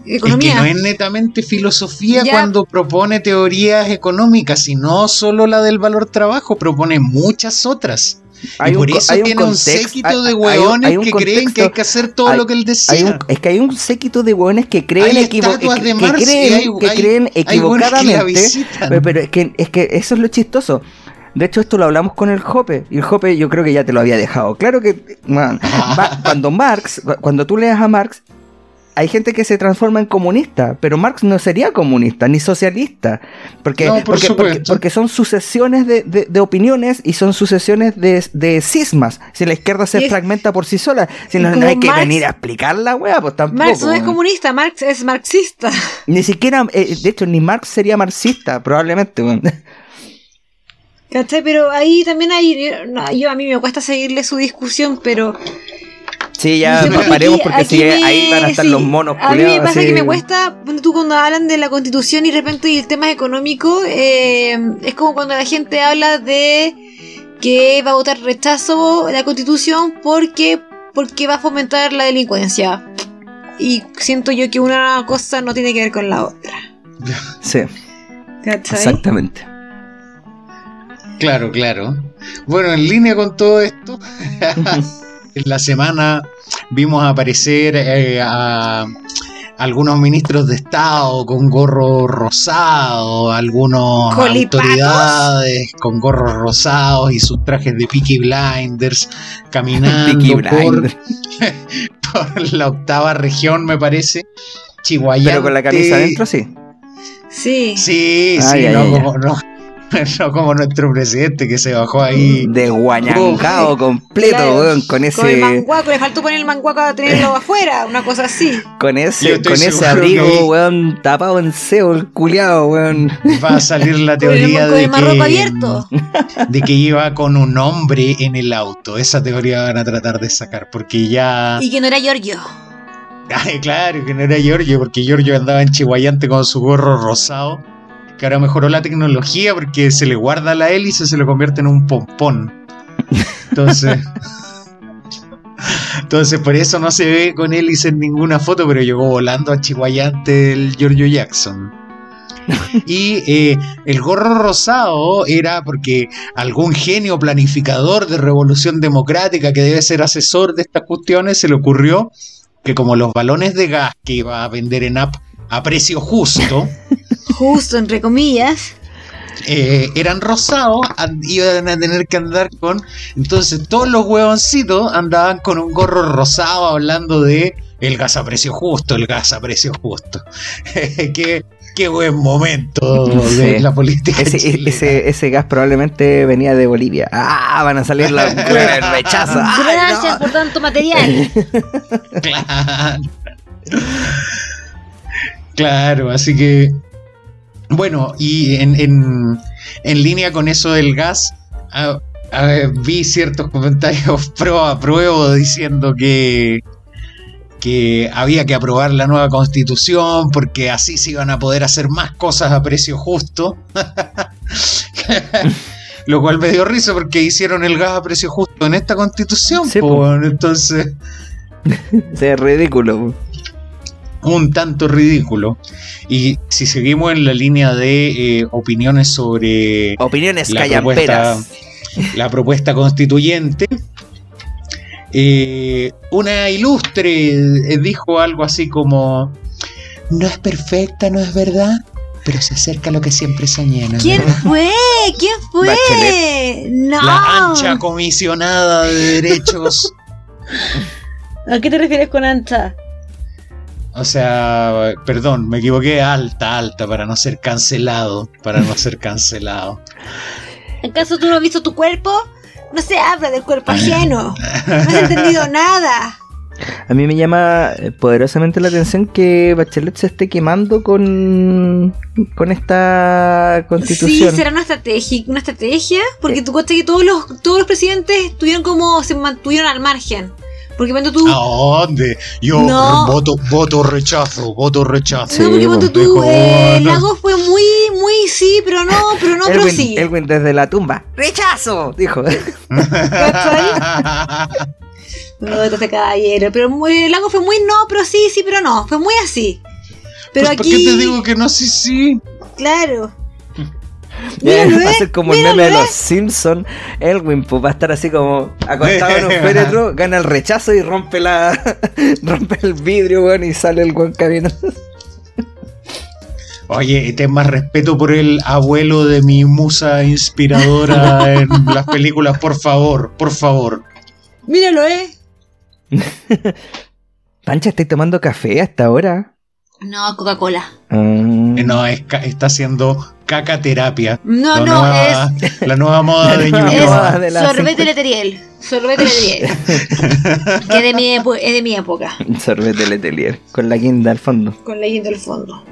economía. Es que no es netamente filosofía Ya. cuando propone teorías económicas, sino solo la del valor trabajo, propone muchas otras. Hay y un por co- eso hay un tiene un context- séquito de un- hueones hay un que creen que hay que hacer todo hay- lo que él un- es que hay un séquito de hueones que creen, Hay equivo- que, de que creen, que equivocadamente. Pero, pero es, que, es que eso es lo chistoso. De hecho, esto lo hablamos con el Jope. Y el Jope yo creo que ya te lo había dejado. Claro que man, va- cuando Marx, cuando tú leas a Marx, hay gente que se transforma en comunista, pero Marx no sería comunista ni socialista, porque, No, por porque, porque, supuesto. porque son sucesiones de, de- de opiniones y son sucesiones de, de cismas. Si la izquierda se es- fragmenta por sí sola, si no, hay que Marx- venir a explicar la wea, pues tampoco. Marx no es comunista, Marx es marxista. Ni siquiera, eh, de hecho, ni Marx sería marxista, probablemente. weón. ¿Cachai? Pero ahí también hay. no, yo a mí me cuesta seguirle su discusión, pero. Sí, ya porque paremos aquí- porque aquí si me- ahí van a estar sí, los monos A mí me pasa que me cuesta, tú cuando hablan de la constitución y de repente el tema económico, eh, es como cuando la gente habla de que va a votar rechazo la constitución porque, porque va a fomentar la delincuencia. Y siento yo que una cosa no tiene que ver con la otra. Sí, ¿Cachai? exactamente. Claro, claro. Bueno, en línea con todo esto, en la semana vimos aparecer eh, a algunos ministros de Estado con gorro rosado, algunos ¿Colipatos? autoridades con gorros rosados y sus trajes de Peaky Blinders caminando Peaky por, Blinders. por la octava región, me parece. Chihuayante. Pero con la camisa adentro, sí. Sí. Sí, Ay, sí, ay, no, ay, no, no como nuestro presidente que se bajó ahí. De guañangao completo, Claro. weón, con Con el ese, manguaco, le faltó poner el manguaco a tenerlo afuera, una cosa así. con ese, con ese abrigo, que- weón, tapado en seo, el culiado, weón. Va a salir la Con el, teoría con de que, abierto. de que iba con un hombre en el auto. Esa teoría van a tratar de sacar porque ya... Y que no era Giorgio. Ay, claro, que no era Giorgio, porque Giorgio andaba en Chihuayante con su gorro rosado. Que ahora mejoró la tecnología porque se le guarda la hélice se lo convierte en un pompón. Entonces. Entonces, por eso no se ve con hélice en ninguna foto, pero llegó volando a Chihuayante el Giorgio Jackson. Y eh, el gorro rosado era porque algún genio planificador de revolución democrática que debe ser asesor de estas cuestiones se le ocurrió que como los balones de gas que iba a vender en app a precio justo Justo, entre comillas. eh, eran rosados, an- iban a tener que andar con... Entonces todos los huevoncitos andaban con un gorro rosado hablando de el gas a precio justo, el gas a precio justo. qué, qué buen momento de Sí. la política Ese, chilena. ese, ese gas probablemente venía de Bolivia. Ah, van a salir las weas, rechazo. Ay, Gracias no. por tanto material. Claro. Claro, así que. Bueno, y en, en, en línea con eso del gas, vi ciertos comentarios pro apruebo diciendo que, que había que aprobar la nueva constitución porque así se iban a poder hacer más cosas a precio justo. Lo cual me dio risa porque hicieron el gas a precio justo en esta constitución. Sí, po, po. entonces, Se es ridículo. Un tanto ridículo. Y si seguimos en la línea de eh, opiniones sobre Opiniones la callamperas. propuesta, la propuesta constituyente, eh, una ilustre eh, dijo algo así como, no es perfecta, no es verdad, pero se acerca a lo que siempre soñé. ¿no ¿Quién verdad?". fue? ¿Quién fue? Bachelet. No. La ancha comisionada de derechos. ¿A qué te refieres con ancha? O sea, perdón, me equivoqué, alta, alta, para no ser cancelado, para no ser cancelado. ¿Acaso tú no has visto tu cuerpo? No se habla del cuerpo ajeno. No has entendido nada. A mí me llama eh, poderosamente la atención que Bachelet se esté quemando con, con esta Sí, constitución. será una estrategia, una estrategia, porque tú cuenta que todos los todos los presidentes estuvieron como se mantuvieron al margen. Porque cuando tú ¿A dónde? Yo No. voto, voto rechazo, voto rechazo. No, porque cuando tú, eh. Lago fue muy, muy sí, pero no, pero no, pero sí. Elwin desde la tumba. ¡Rechazo! Dijo. No, entonces caballero. Pero muy, Lago fue muy no, pero sí, sí, pero no. Fue muy así. Pero Pues, ¿Por aquí. qué te digo que no? Sí, sí. Claro. Va a eh, ser como el meme de eh. los Simpsons. Elwin pues, va a estar así como acostado en un féretro, gana el rechazo y rompe la rompe el vidrio, weón, y sale el weón caminando. Oye, ten más respeto por el abuelo de mi musa inspiradora en las películas, por favor, por favor. Míralo, eh. Pancha, ¿estáis tomando café hasta ahora? No, Coca-Cola. Mm. Eh, No, es ca- está haciendo cacaterapia. No, La no, nueva- La nueva moda de Ñuñoa. moda. es de la sorbete leteriel. Sorbete leteriel. que es de, mi epo- es de mi época. Sorbete Letelier, con la guinda al fondo. Con la guinda al fondo.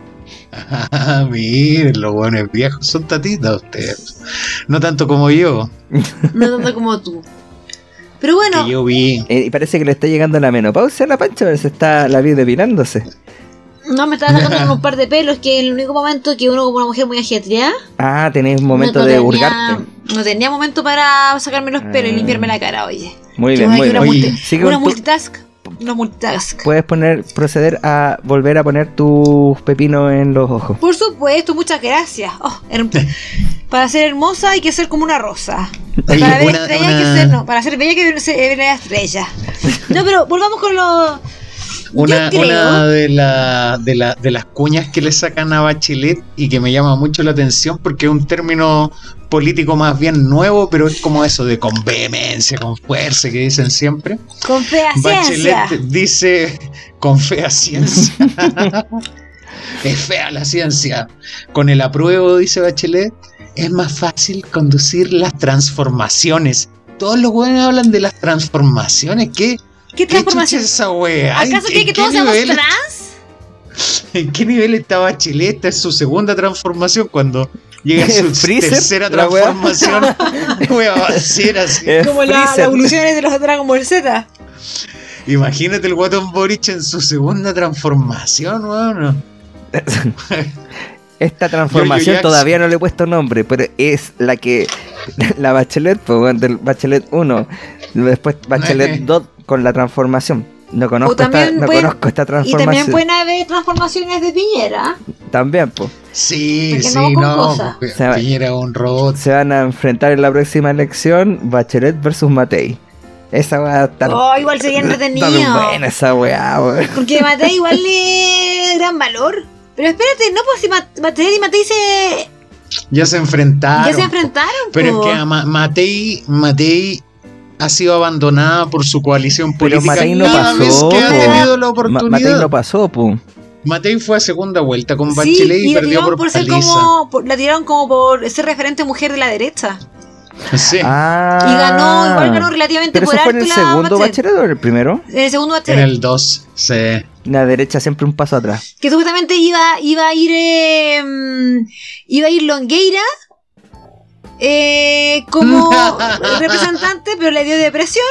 Ah, miren, los buenos viejos son tatitas ustedes. No tanto como yo, No tanto como tú. Pero bueno, que yo vi. Eh, y parece que le está llegando la menopausia a la pancha, pero se está la vida depilándose. No me estaba sacando con un par de pelos que es el único momento que uno como una mujer muy ajetreada Ah, tenéis un momento no de tenía- hurgarte. No tenía momento para sacarme los pelos y limpiarme la cara, oye. Muy bien, muy una bien. Oye, multi- sigue una multitask. Una multitask. Puedes poner, proceder a volver a poner tus pepinos en los ojos. Por supuesto, muchas gracias. Oh, her- para ser hermosa hay que ser como una rosa. Oye, para ver una- estrella hay que una- ser, no, para ser bella hay que ser ver la estrella. No, pero volvamos con los. Una, creo- una de, la- de, la- de las cuñas que le sacan a Bachelet y que me llama mucho la atención porque es un término político más bien nuevo, pero es como eso de con vehemencia, con fuerza que dicen siempre. Con fea ciencia. Bachelet dice con fea ciencia. es fea la ciencia. Con el apruebo, dice Bachelet, es más fácil conducir las transformaciones. Todos los buenos hablan de las transformaciones. ¿Qué, ¿Qué qué transformación? es esa wea? ¿Acaso ¿En- quiere que qué todos seamos nivel- trans? ¿En qué nivel está Bachelet? Esta es su segunda transformación cuando llega a su Freezer, tercera transformación. wea va a ser así. Eh, Como la, las evoluciones de los Dragon Ball Z. Imagínate el Guatón Boric en su segunda transformación, weón. Esta transformación todavía no le he puesto nombre, pero es la que la Bachelet, pues, del Bachelet 1, después Bachelet 2 con la transformación. No conozco, esta, no pueden- conozco esta Y también transformación. pueden haber transformaciones de Piñera. También, pues. Sí, Porque sí, no. Piñera es un robot. Se van a enfrentar en la próxima elección Bachelet versus Matei. Esa va a estar. Oh, igual sería entretenido. buena esa weá, weón. Porque Matei igual le gran valor. Pero espérate, no, pues si Ma- Matei y Matei se, Ya se enfrentaron. ya se enfrentaron. Pero po. es que a Ma- Matei, Matei ha sido abandonada por su coalición Pero política Matei no cada vez pasó, que ha po. tenido la Ma- oportunidad. Matei no pasó, pu. Matei fue a segunda vuelta con Sí, Bachelet y, y la perdió tiraron por, por ser como. por- la tiraron como por ser referente mujer de la derecha. Sí. Ah. Y ganó, igual ganó relativamente Pero por eso fue en el la segundo Bachelet. Bachelet o en el primero. En el segundo En Bachelet. el 2, sí. La derecha siempre un paso atrás. Que supuestamente iba, iba a ir. eh, mm, iba a ir Longueira. Eh, como representante, pero le dio depresión.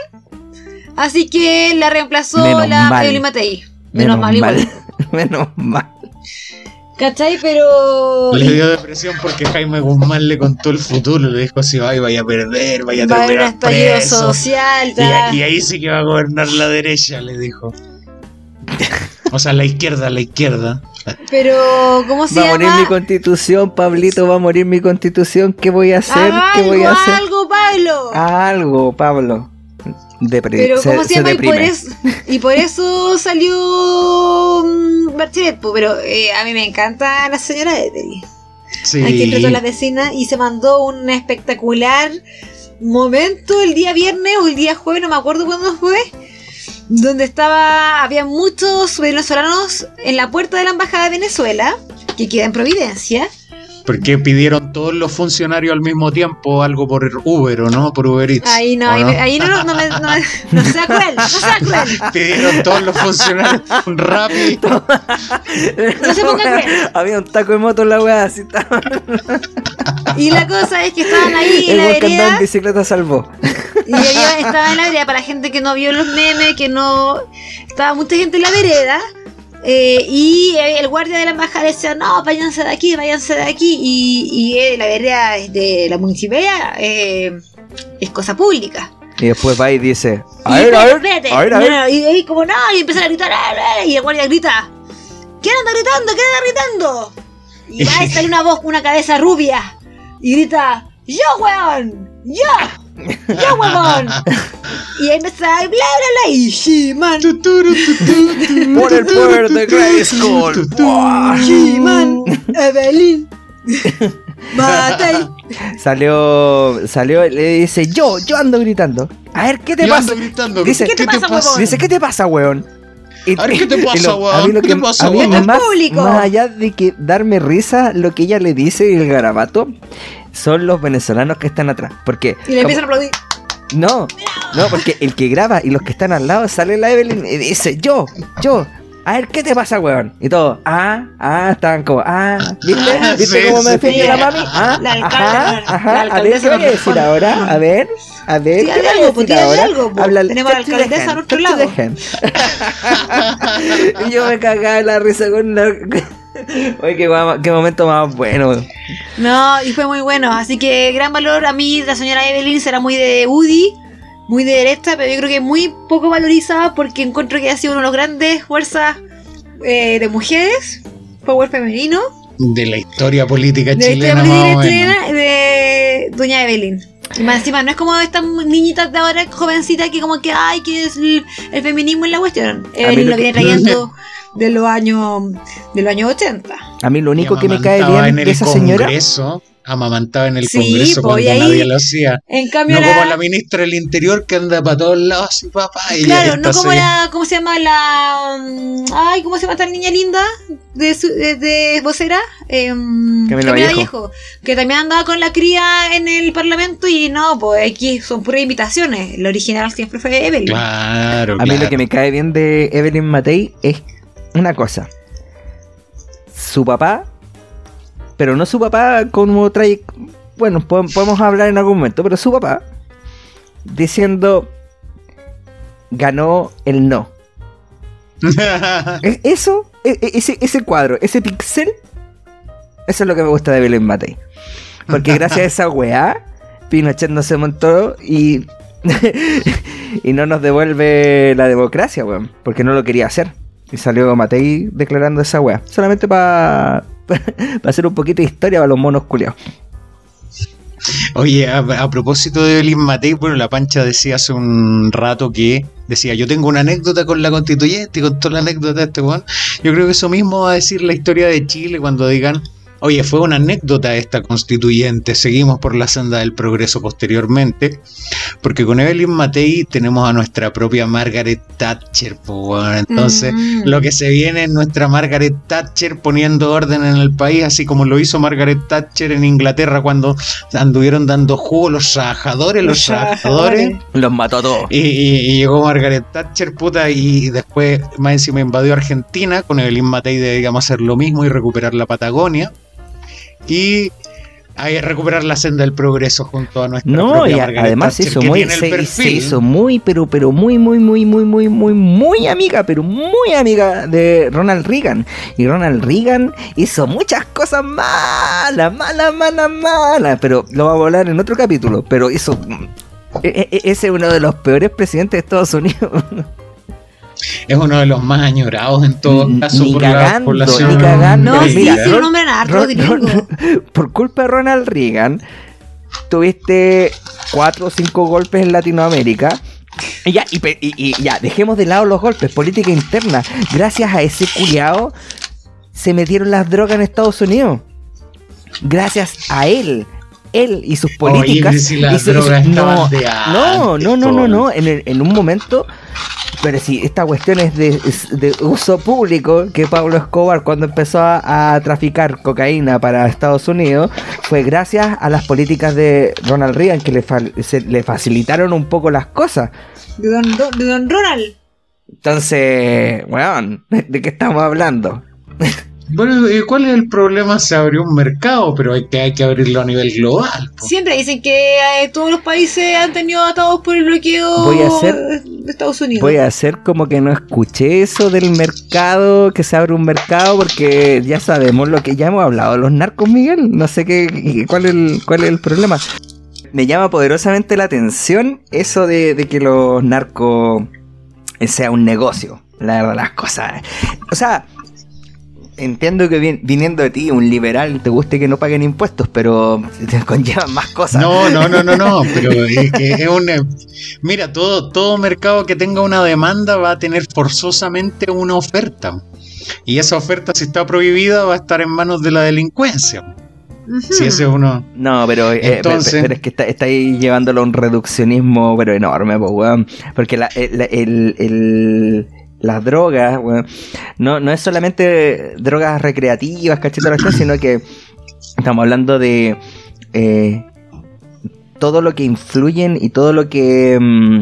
Así que la reemplazó Menos la. Evelyn Matei. Menos, mal, igual. Menos mal. ¿Cachai? Pero. Le dio depresión porque Jaime Guzmán le contó el futuro. Le dijo así: Ay, vaya a perder, vaya a Va terminar estallido preso. social. Y, y ahí sí que va a gobernar la derecha, le dijo. O sea, la izquierda, la izquierda. Pero, ¿cómo se Va a morir llama? mi constitución, Pablito, va a morir mi constitución. ¿Qué voy a hacer? Haga ¿Qué voy a hacer? algo, Pablo. Algo, Pablo. Depre- Pero, ¿cómo se, llama? Y por, eso, y por eso salió mm, Bachelet, pero eh, a mí me encanta la señora Ethel. Sí. Aquí entre todas las vecinas y se mandó un espectacular momento el día viernes o el día jueves, no me acuerdo cuándo fue, donde estaba, había muchos venezolanos en la puerta de la embajada de Venezuela, que queda en Providencia. Porque pidieron todos los funcionarios al mismo tiempo algo por Uber o no, por Uber Eats. Ahí no, ¿o ahí, no? ahí no, no, no, me- no, no sea cruel, no sea cruel. Pidieron todos los funcionarios rápido. No se ponga cruel. Había un taco de moto en la weá, así estaba. Y la cosa es que estaban ahí en El la buen que andaba vereda. en bicicleta salvó. Y ella estaba en la vereda, para la gente que no vio los memes, que no. Estaba mucha gente en la vereda. Eh, y el guardia de la embajada decía: No, váyanse de aquí, váyanse de aquí. Y, y eh, la vereda de la municipalidad eh, es cosa pública. Y después va y dice: A ver, a ver, espérate, a ver, a no, ver. no, y ahí como no, y empiezan a gritar, y el guardia grita, ¿quién anda gritando? ¿Quién anda gritando? Y va y sale una voz, una cabeza rubia, y grita, ¡Yo, weón! ¡Yo! ¡Yo, weón! Y ahí empieza a bla bla bla y tutu, Por el poder de Grayskull. Buah. She-Man, Evelyn, Matei. Salió, salió, le dice: Yo, yo ando gritando. A ver, ¿qué te Yo pasa? ando gritando. Dice, ¿Qué te pasa, huevón? Dice, ¿qué te pasa, weón? Y- A ver, ¿qué te pasa, a weón? mí lo ¿Qué que- te pasa, a mí weón? más, Público. más allá de que darme risa, lo que ella le dice y el garabato son los venezolanos que están atrás. Porque Y le empiezan a aplaudir. no, no, porque el que graba y los que están al lado sale la Evelyn y dice, yo, yo, a ver, ¿qué te pasa, weón? Y todo, ah, ah, estaban como, ah, ¿viste? Ah, ¿Viste sí, cómo me sí. defiende la mami? Ah, La alcalde- ajá, la ajá, a ver, alcaldesa ¿qué voy a decir ahora? A ver, a ver, Tírale ¿qué voy a pues, ahora? algo, pues. Habla- Tenemos a la alcaldesa hand, a nuestro touch the lado. y yo me cagaba la risa con la... Oye, qué, guama- qué momento más bueno. No, y fue muy bueno. Así que gran valor. A mí la señora Evelyn será muy de UDI, muy de derecha, pero yo creo que muy poco valorizada porque encuentro que ha sido uno de los grandes fuerzas eh, de mujeres, power femenino, De la historia política de la historia chilena, o política menos. chilena de Doña Evelyn. Y más encima, no es como estas niñitas de ahora, jovencitas, que como que, ay, que es el, el feminismo en la cuestión. Evelyn lo lo viene que- trayendo de los años de los años 80. A mí lo único Y que me cae bien en de esa señora... Congreso, amamantaba en el Sí, Congreso cuando y ahí- nadie lo hacía. En cambio, No la- como la ministra del Interior que anda para todos lados así, papá. Y Claro, no como la. ¿Cómo se llama la. mm, Ay, ¿cómo se llama esta niña linda? De, su- de, de vocera. Em, Camila Vallejo. Que también andaba con la cría en el parlamento y no, pues aquí son puras imitaciones. La original siempre fue Evelyn. Claro, A mí claro. lo que me cae bien de Evelyn Matei es una cosa. Su papá, pero no su papá como trae... Bueno, po- podemos hablar en algún momento, pero su papá diciendo ganó el no. Es- Eso, e- e- ese, ese cuadro, ese pixel, eso es lo que me gusta de Belén Matei. Porque gracias a esa weá, Pinochet no se montó y, y no nos devuelve la democracia, weón. Porque no lo quería hacer. Y salió Matei declarando esa weá. Solamente para hacer un poquito de historia para los monos culiados. Oye, a, a propósito de Evelyn Matei, bueno, la pancha decía hace un rato que decía, yo tengo una anécdota con la constituyente y contó la anécdota de este weón. Yo creo que eso mismo va a decir la historia de Chile cuando digan, oye, fue una anécdota esta constituyente, seguimos por la senda del progreso posteriormente, porque con Evelyn Matei tenemos a nuestra propia Margaret Thatcher, pues, weón. entonces... Mm. Lo que se viene es nuestra Margaret Thatcher poniendo orden en el país, así como lo hizo Margaret Thatcher en Inglaterra cuando anduvieron dando jugo los trabajadores, los, Los trabajadores. trabajadores. Los mató a todos. Y, y- y llegó Margaret Thatcher, puta, y después más encima invadió Argentina, con Evelyn Matei debíamos hacer lo mismo y recuperar la Patagonia. Y a recuperar la senda del progreso junto a nuestra No, y a- además se hizo muy, se, se hizo muy, pero, pero muy, muy, muy, muy, muy, muy, muy amiga, pero muy amiga de Ronald Reagan. Y Ronald Reagan hizo muchas cosas malas, malas, malas, malas. Pero lo vamos a hablar en otro capítulo. Pero hizo. e- e- Ese es uno de los peores presidentes de Estados Unidos. Es uno de los más añorados en todo caso ni por cagando, la población. ni cagando. No, sí, sí, harto, gringo. Ron- por culpa de Ronald Reagan, tuviste cuatro o cinco golpes en Latinoamérica. Y ya, y, pe- y- y ya, dejemos de lado los golpes, política interna. Gracias a ese culiao se metieron las drogas en Estados Unidos. Gracias a él. Él y sus Oye, políticas. si y drogas no, de no, antes, no, no, no. En, el- en un momento pero si esta cuestión es de, es de uso público, que Pablo Escobar cuando empezó a, a traficar cocaína para Estados Unidos, fue gracias a las políticas de Ronald Reagan que le, fa- se- le facilitaron un poco las cosas. De don, de don Ronald. Entonces, weón, ¿de qué estamos hablando? Bueno, ¿y ¿cuál es el problema? Se abrió un mercado, pero hay que, hay que abrirlo a nivel global. po. Siempre dicen que eh, todos los países han tenido atados por el bloqueo Voy a hacer- de Estados Unidos. Voy a hacer como que no escuché eso del mercado, que se abre un mercado, porque ya sabemos lo que ya hemos hablado, los narcos, Miguel. No sé qué, cuál, es el, cuál es el problema. Me llama poderosamente la atención eso de, de que los narcos eh, sea un negocio, la verdad, las cosas. O sea, entiendo que vin- viniendo de ti, un liberal, te guste que no paguen impuestos, pero te conllevan más cosas. No, no, no, no, no, pero es que es un... eh, Mira, todo, todo mercado que tenga una demanda va a tener forzosamente una oferta. Y esa oferta, si está prohibida, va a estar en manos de la delincuencia. Si ese es uno... No, pero, eh, Entonces- pero, pero es que está, está ahí llevándolo a un reduccionismo, pero enorme, pues, weón. Porque la, el, el- el- las drogas, weón, no, no es solamente drogas recreativas, cachete, sino que estamos hablando de eh, todo lo que influyen y todo lo que... mm,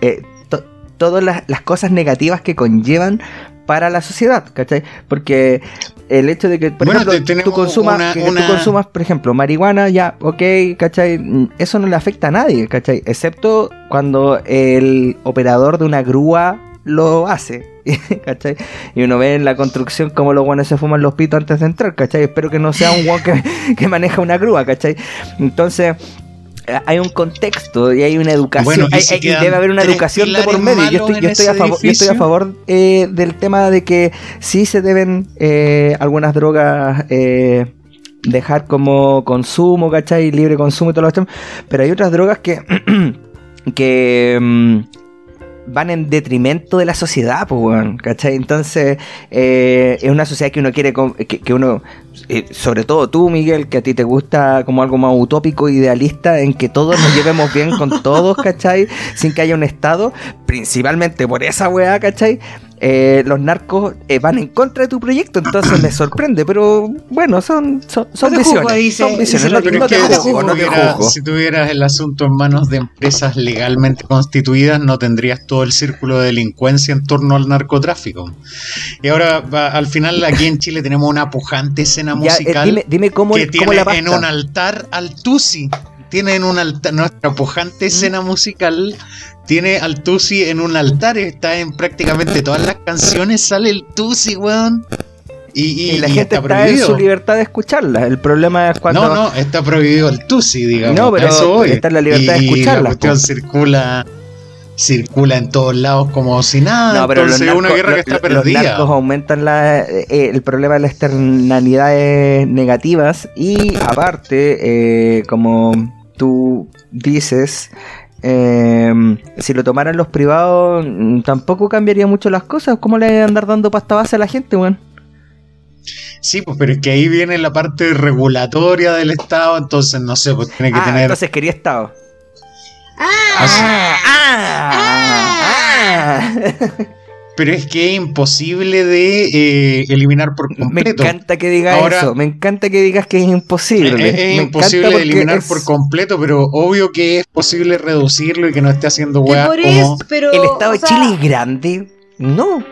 eh, to- todas las, las cosas negativas que conllevan para la sociedad, ¿cachai? Porque el hecho de que, por Bueno, ejemplo, tú consumas, una- que una- tú consumas, por ejemplo, marihuana, ya, ok, ¿cachai? Mm, Eso no le afecta a nadie, ¿cachai? Excepto cuando el operador de una grúa lo hace, ¿cachai? Y uno ve en la construcción cómo los guanes se fuman los pitos antes de entrar, ¿cachai? Espero que no sea un guan que, que maneja una grúa, ¿cachai? Entonces... eh, Hay un contexto y hay una educación. Bueno, y hay- debe haber una educación de por medio. Yo estoy, en yo estoy a favor, yo estoy a edificio. favor eh, del tema de que sí se deben eh, algunas drogas eh, dejar como consumo, ¿cachai? Libre consumo y todo lo demás. Pero hay otras drogas que, que mm, van en detrimento de la sociedad, pues, weón, ¿cachai? Entonces, eh, es una sociedad que uno quiere, que, que uno, eh, sobre todo tú, Miguel, que a ti te gusta como algo más utópico, idealista, en que todos nos llevemos bien con todos, ¿cachai? Sin que haya un Estado, principalmente por esa weá, ¿cachai? Eh, los narcos eh, van en contra de tu proyecto, entonces me sorprende, pero bueno, son, son, son No visiones. dice- son visiones, dice no, el Pero no es te que te si, no te tuvieras el asunto en manos de empresas legalmente constituidas, no tendrías todo el círculo de delincuencia en torno al narcotráfico. Y ahora, va- al final, aquí en Chile tenemos una pujante escena Ya, eh, musical dime, dime cómo, que cómo tiene la en un altar al Tusi. Tiene en un altar, nuestra pujante escena musical tiene al Tusi en un altar, está en prácticamente todas las canciones, sale el Tusi, weón. Y, y- y la y gente está está en su libertad de escucharla. El problema es cuando. No, no, está prohibido el Tusi, digamos. No, pero eso voy. está en la libertad de escucharla, La cuestión circula circula en todos lados como si nada. No, pero entonces es una narcos- guerra que está los perdida. narcos aumentan la, eh, el problema de las externalidades negativas y aparte, eh, como tú dices, eh, si lo tomaran los privados, mm, tampoco cambiaría mucho las cosas. ¿Cómo le van a andar dando pasta base a la gente, weón? Sí, pues, pero es que ahí viene la parte regulatoria del Estado, entonces no sé, pues tiene que Ah, tener. entonces quería Estado. Así- Ah, ah, ah. Pero es que es imposible de eh, eliminar por Me completo. encanta que digas Ahora- eso. Me encanta que digas que es Es, imposible. es- es Me imposible de eliminar es- por completo, pero obvio que es posible reducirlo y que no esté haciendo por como. eso, pero, ¿El Estado o de Chile es grande? No.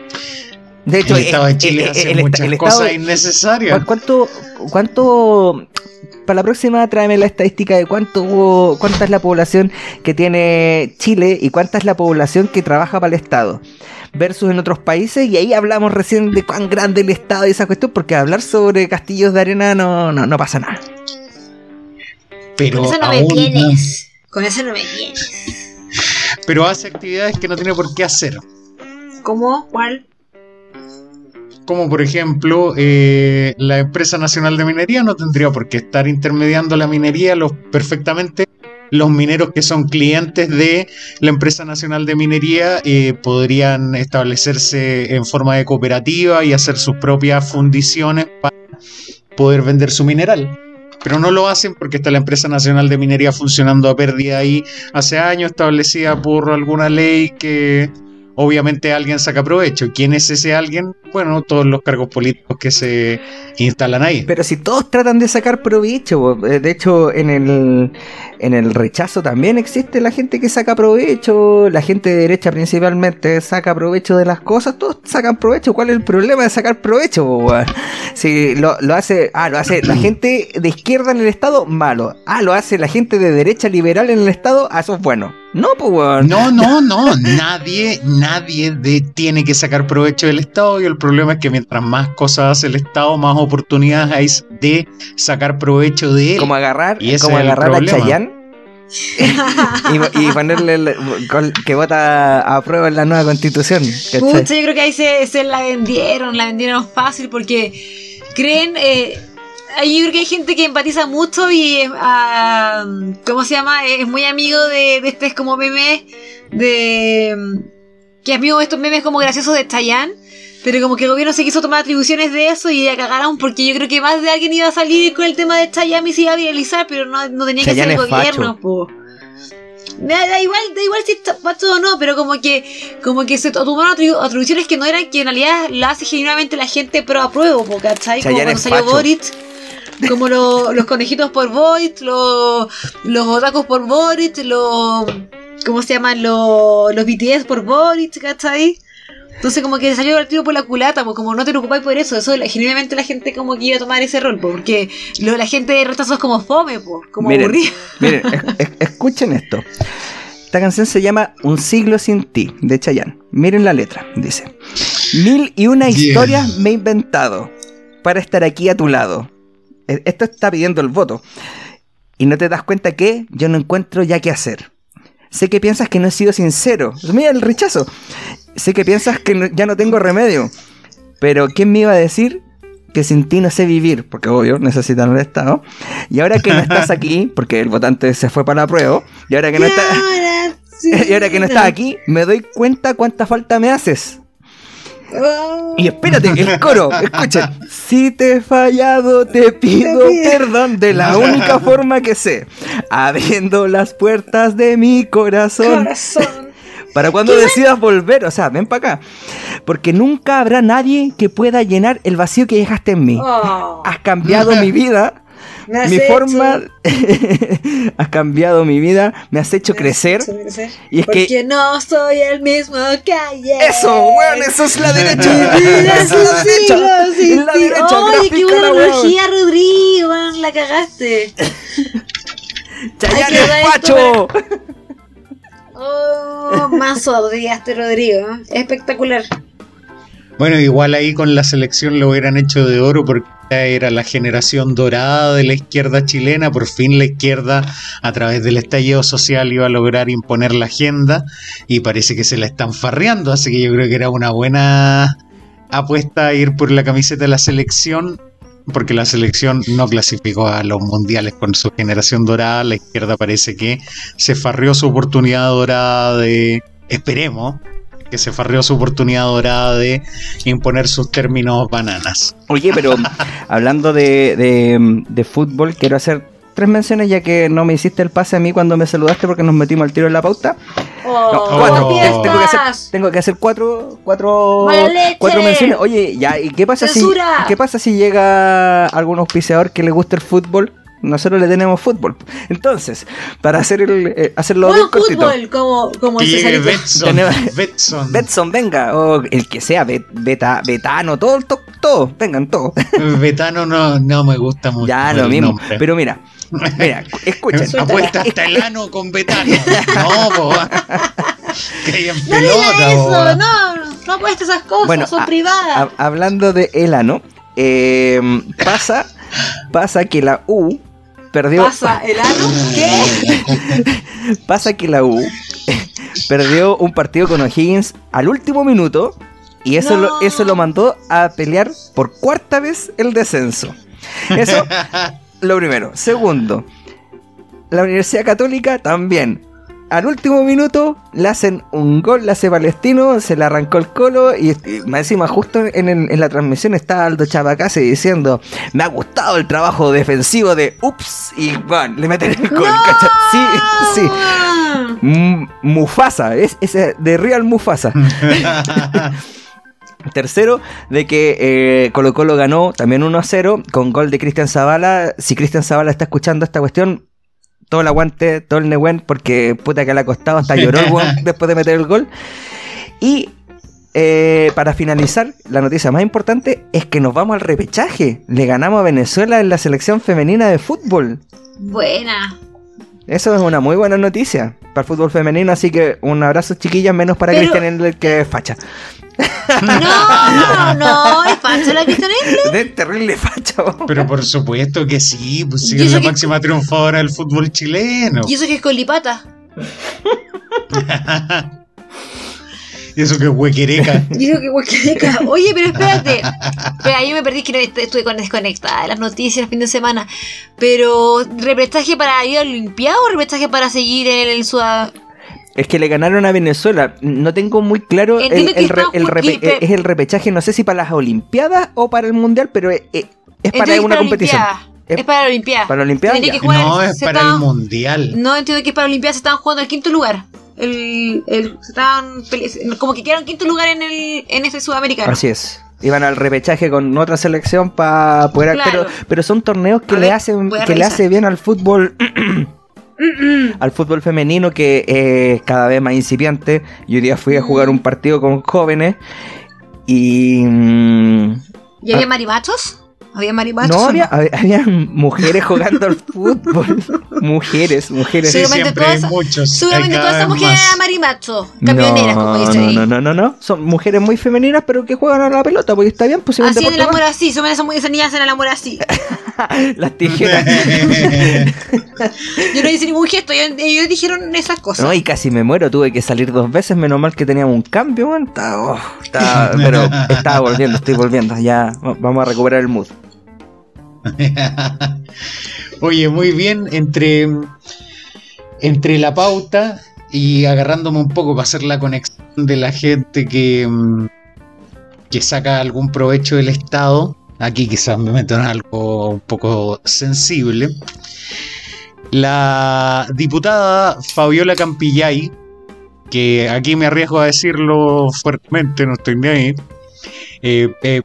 De hecho, el Estado eh, de Chile eh, hace el muchas el Estado cosas innecesarias. ¿Cu- ¿Cuánto, cuánto, para la próxima tráeme la estadística de cuánto, cuánta es la población que tiene Chile y cuánta es la población que trabaja para el Estado? Versus en otros países, y ahí hablamos recién de cuán grande el Estado y esa cuestión, porque hablar sobre castillos de arena no, no, no pasa nada. Pero Con eso no me aún- tienes. Con eso no me tienes. pero hace actividades que no tiene por qué hacer. ¿Cómo? ¿Cuál? Como por ejemplo, eh, la empresa nacional de minería no tendría por qué estar intermediando la minería los, perfectamente. Los mineros que son clientes de la empresa nacional de minería eh, podrían establecerse en forma de cooperativa y hacer sus propias fundiciones para poder vender su mineral. Pero no lo hacen porque está la empresa nacional de minería funcionando a pérdida ahí hace años, establecida por alguna ley que obviamente alguien saca provecho. ¿Quién es ese alguien? Bueno, todos los cargos políticos que se instalan ahí. Pero si todos tratan de sacar provecho, eh, de hecho en el, en el rechazo también existe la gente que saca provecho, la gente de derecha principalmente saca provecho de las cosas, todos sacan provecho. ¿Cuál es el problema de sacar provecho? Si lo, lo hace, ah, lo hace la gente de izquierda en el Estado, malo. Ah, lo hace la gente de derecha liberal en el Estado, ah, eso es bueno. No, pues weón. No, no, no, nadie, nadie de- tiene que sacar provecho del Estado y el problema es que mientras más cosas hace el Estado, más oportunidades hay de sacar provecho de él. Como agarrar, Y como agarrar a. Chayanne y, y ponerle el- col- que vota a prueba en la nueva constitución. Pucha, yo creo que ahí se, se la vendieron, la vendieron fácil porque creen. Eh, yo creo que hay gente que empatiza mucho y es, ah, ¿cómo se llama? Es muy amigo de, de este como meme de que es amigo de estos memes como graciosos de Chayanne. Pero como que el gobierno se quiso tomar atribuciones de eso y ya cagaron porque yo creo que más de alguien iba a salir con el tema de Chayanne y se iba a viralizar, pero no, no tenía que ser el gobierno, po. Da, da igual, da igual si está facho o no, pero como que, como que se tomaron atribu- atribuciones que no eran, que en realidad la hace genuinamente la gente pro apruebo, po, ¿cachai? Como cuando salió. Boric, como lo- los conejitos por Boric, los, los otacos por Boric, los, ¿cómo se llaman? Los, los BTS por Boric, ¿cachai? Entonces como que salió el tiro por la culata, pues como no te preocupáis por eso, eso genuinamente la gente como que iba a tomar ese rol, po, porque lo, la gente de rechazo es como fome, po, como Miren, aburrida. Miren, es- es- escuchen esto. Esta canción se llama Un siglo sin ti, de Chayanne. Miren la letra, dice. Mil y una Yeah. historias me he inventado para estar aquí a tu lado. E- Esto está pidiendo el voto. Y no te das cuenta que yo no encuentro ya qué hacer. Sé que piensas que no he sido sincero. Mira el rechazo. Sé que piensas que no- ya no tengo remedio. Pero ¿quién me iba a decir que sin ti no sé vivir? Porque obvio, necesitan el Estado. Y ahora que no estás aquí, porque el votante se fue para la prueba, y ahora que no está, ahora sí. y ahora que no estás aquí, me doy cuenta cuánta falta me haces. Y espérate, el coro, escuchen. Si te he fallado, te pido Te pido. perdón de la única forma que sé. Abriendo las puertas de mi corazón. Corazón. Para cuando decidas volver, o sea, ven para acá. Porque nunca habrá nadie que pueda llenar el vacío que dejaste en mí. Oh, Has cambiado mi vida, me has mi hecho- forma. has cambiado mi vida, me has hecho me has crecer. hecho crecer. Y es Porque que. no soy el mismo que ayer. Eso, weón, eso es la derecha. Mi vida es la derecha. la derecha, Oye, qué buena analogía, Rodrigo, weón, la cagaste. Es esto facho. Oh, más odiaste, Rodrigo. Espectacular. Bueno, igual ahí con la selección lo hubieran hecho de oro porque era la generación dorada de la izquierda chilena. Por fin la izquierda, a través del estallido social, iba a lograr imponer la agenda y parece que se la están farreando. Así que yo creo que era una buena apuesta ir por la camiseta de la selección. Porque la selección no clasificó a los mundiales con su generación dorada. La izquierda parece que se farrió su oportunidad dorada de. Esperemos que se farrió su oportunidad dorada de imponer sus términos bananas. Oye, pero hablando de, de- de fútbol, quiero hacer tres menciones ya que no me hiciste el pase a mí cuando me saludaste porque nos metimos al tiro en la pauta. Oh, No, cuatro. fiestas. Tengo que hacer, tengo que hacer cuatro, cuatro, cuatro menciones. Oye, ya, ¿y qué pasa si qué pasa si llega algún auspiciador que le guste el fútbol nosotros le tenemos fútbol. Entonces, para hacer el, eh, hacerlo Bueno, bien cortito. fútbol, como, como Que el. Betson. Tenemos- Betson. Betson, venga, o el que sea, Bet- Beta, Betano, todo, todo, todo, vengan todos. Betano no, no me gusta mucho. ya lo mismo. nombre. Pero mira, mira, escuchen. Apuesta hasta el ano con Betano. No, po. Que hay en No diga pelota, eso, no, no apuestes esas cosas, Bueno, son a- privadas. Ha- hablando de el ano, eh, pasa, pasa que la U perdió. ¿Pasa el ano? ¿Qué? Pasa que la U perdió un partido con O'Higgins al último minuto y eso, No. lo, eso lo mandó a pelear por cuarta vez el descenso. Eso, lo primero. Segundo, la Universidad Católica también. Al último minuto le hacen un gol, le hace Palestino, se le arrancó el colo y, y más encima justo en, el- en la transmisión está Aldo Chabacase diciendo me ha gustado el trabajo defensivo de Ups y bueno, le meten el gol. ¿cachai? Sí, sí. Mm, Mufasa, es, es de Real Mufasa. Tercero, de que eh, Colo Colo ganó también 1 a 0 con gol de Cristian Zavala. Si Cristian Zavala está escuchando esta cuestión, todo el aguante, todo el Nehuen, porque puta que le ha costado, hasta lloró el weón después de meter el gol. Y eh, para finalizar, la noticia más importante es que nos vamos al repechaje. Le ganamos a Venezuela en la selección femenina de fútbol. Buena. Eso es una muy buena noticia para el fútbol femenino, así que un abrazo chiquillas, menos para Pero- Cristian que es facha. No, no, es facha la Cristian Endler. De terrible facha. vos. Pero por supuesto que sí, pues sí, es la máxima triunfadora del fútbol chileno. Y eso que es con lipata. Y eso que es huequereca. Y eso que huequereca. Oye, pero espérate. Espera, yo me perdí que no est- estuve con- desconectada de las noticias el fin de semana. Pero, ¿repechaje para ir a la Olimpiada o repechaje para seguir en el Sudam... Es que le ganaron a Venezuela. No tengo muy claro. El, el re- el repe- que- es el repechaje, no sé si para las Olimpiadas o para el Mundial, pero es, es- es para Entonces, una competición. Es Es para la Olimpiada. para la Olimpiada, que jugar- No, es para el mundial. No entiendo que para la Olimpiada se estaban jugando al quinto lugar. El, el, se estaban como que quedaron quinto lugar en el en este sudamericano. Así es. Iban al repechaje con otra selección para poder. Claro. Pero, pero son torneos que A le ver, hacen, que le hace bien al fútbol. al fútbol femenino que es cada vez más incipiente. Yo hoy día fui a jugar un partido con jóvenes y mm, ¿Y había marimachos? ¿Había marimachos? no había, había, había mujeres jugando al fútbol. mujeres, mujeres. Sí, Seguramente siempre todas hay esas- muchos. Seguramente hay todas esas mujeres eran marimachos. Camioneras, no, como dice no, ahí. no, no, no, no. Son mujeres muy femeninas, pero que juegan a la pelota, porque está bien, pues si Así en el amor así, son esas, esas niñas en el amor así. Las tijeras. Yo no hice ningún gesto, ellos, ellos dijeron esas cosas. No, y casi me muero, tuve que salir dos veces, menos mal que teníamos un cambio, oh, pero estaba volviendo, estoy volviendo, ya va- vamos a recuperar el mood. Oye, muy bien, entre, entre la pauta y agarrándome un poco para hacer la conexión de la gente que, mm, que saca algún provecho del Estado, aquí quizás me meto en algo un poco sensible. La diputada Fabiola Campillay, que aquí me arriesgo a decirlo fuertemente, no estoy ni ahí, eh, eh,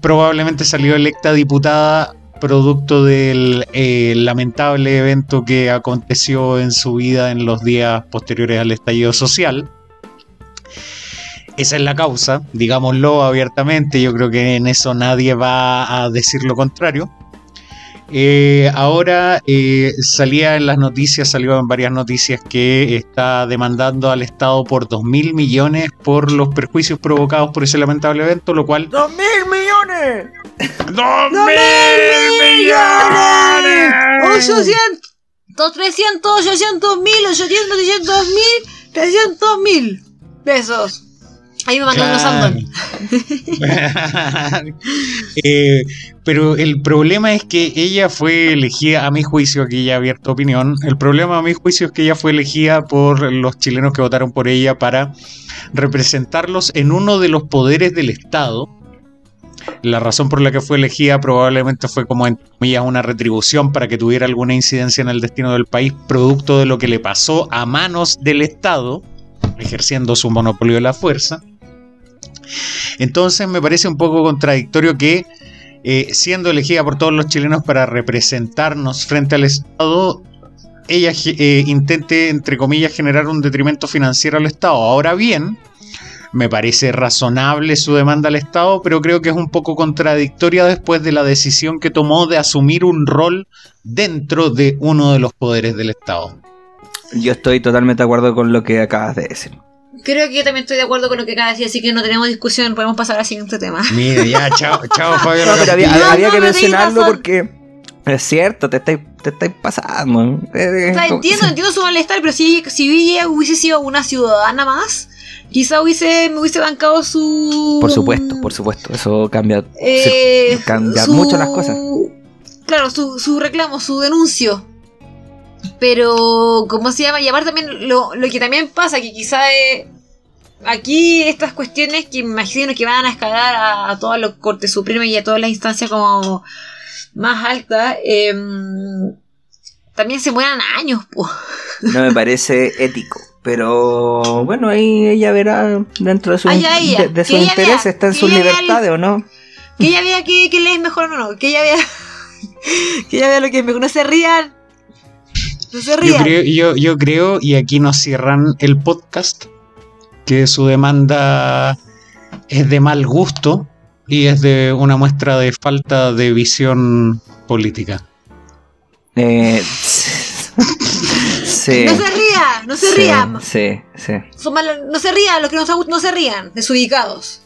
probablemente salió electa diputada producto del eh, lamentable evento que aconteció en su vida en los días posteriores al estallido social. Esa es la causa, digámoslo abiertamente, yo creo que en eso nadie va a decir lo contrario. Eh, ahora eh, salía en las noticias, salió en varias noticias que está demandando al Estado por 2 mil millones por los perjuicios provocados por ese lamentable evento, lo cual ¡Dos mil millones! ¡Dos millones! 800, 300, 800 mil, 800, 600 mil, 300 mil pesos. Ahí me mandó unos Claro. Sandon. Eh, pero el problema es que ella fue elegida, a mi juicio, aquí ya abierto opinión, el problema a mi juicio es que ella fue elegida por los chilenos que votaron por ella para representarlos en uno de los poderes del Estado. La razón por la que fue elegida probablemente fue como en comillas una retribución para que tuviera alguna incidencia en el destino del país, producto de lo que le pasó a manos del Estado, ejerciendo su monopolio de la fuerza. Entonces me parece un poco contradictorio que eh, siendo elegida por todos los chilenos para representarnos frente al Estado, ella eh, intente, entre comillas, generar un detrimento financiero al Estado. Ahora bien, me parece razonable su demanda al Estado, pero creo que es un poco contradictoria después de la decisión que tomó de asumir un rol dentro de uno de los poderes del Estado. Yo estoy totalmente de acuerdo con lo que acabas de decir. Creo que yo también estoy de acuerdo con lo que acabas de decir, así que no tenemos discusión, podemos pasar al siguiente tema. Mira, ya, chao, chao, Fabio. No, pero había, No, había no, que mencionarlo porque es cierto, te estáis te estáis pasando. Eh, O sea, como- entiendo, entiendo su malestar, pero si, si ella hubiese sido una ciudadana más, quizá hubiese, me hubiese bancado su... Por supuesto, por supuesto, eso cambia, Eh, se- cambia su- mucho las cosas. Claro, su, su reclamo, su denuncio. Pero, ¿cómo se llama? Y aparte también, lo, lo que también pasa, que quizá eh, aquí estas cuestiones que imagino que van a escalar a, a todas los Cortes Supremas y a todas las instancias como más altas, em, también se mueran años, po. No me parece ético. Pero bueno, ahí ella verá dentro de, su, Ah, ya, ella. de, de intereses, vea, está en sus libertades o no. Que ella vea que, que le es mejor o no, que ella vea, que ella vea lo que es mejor. No se rían. No se Yo rían. creo, yo, yo creo, y aquí nos cierran el podcast, que su demanda es de mal gusto y es de una muestra de falta de visión política. Eh, sí. No se ría, no se sí, rían. Sí, sí. Son mal- no se rían, los que no, se- no se rían, desubicados.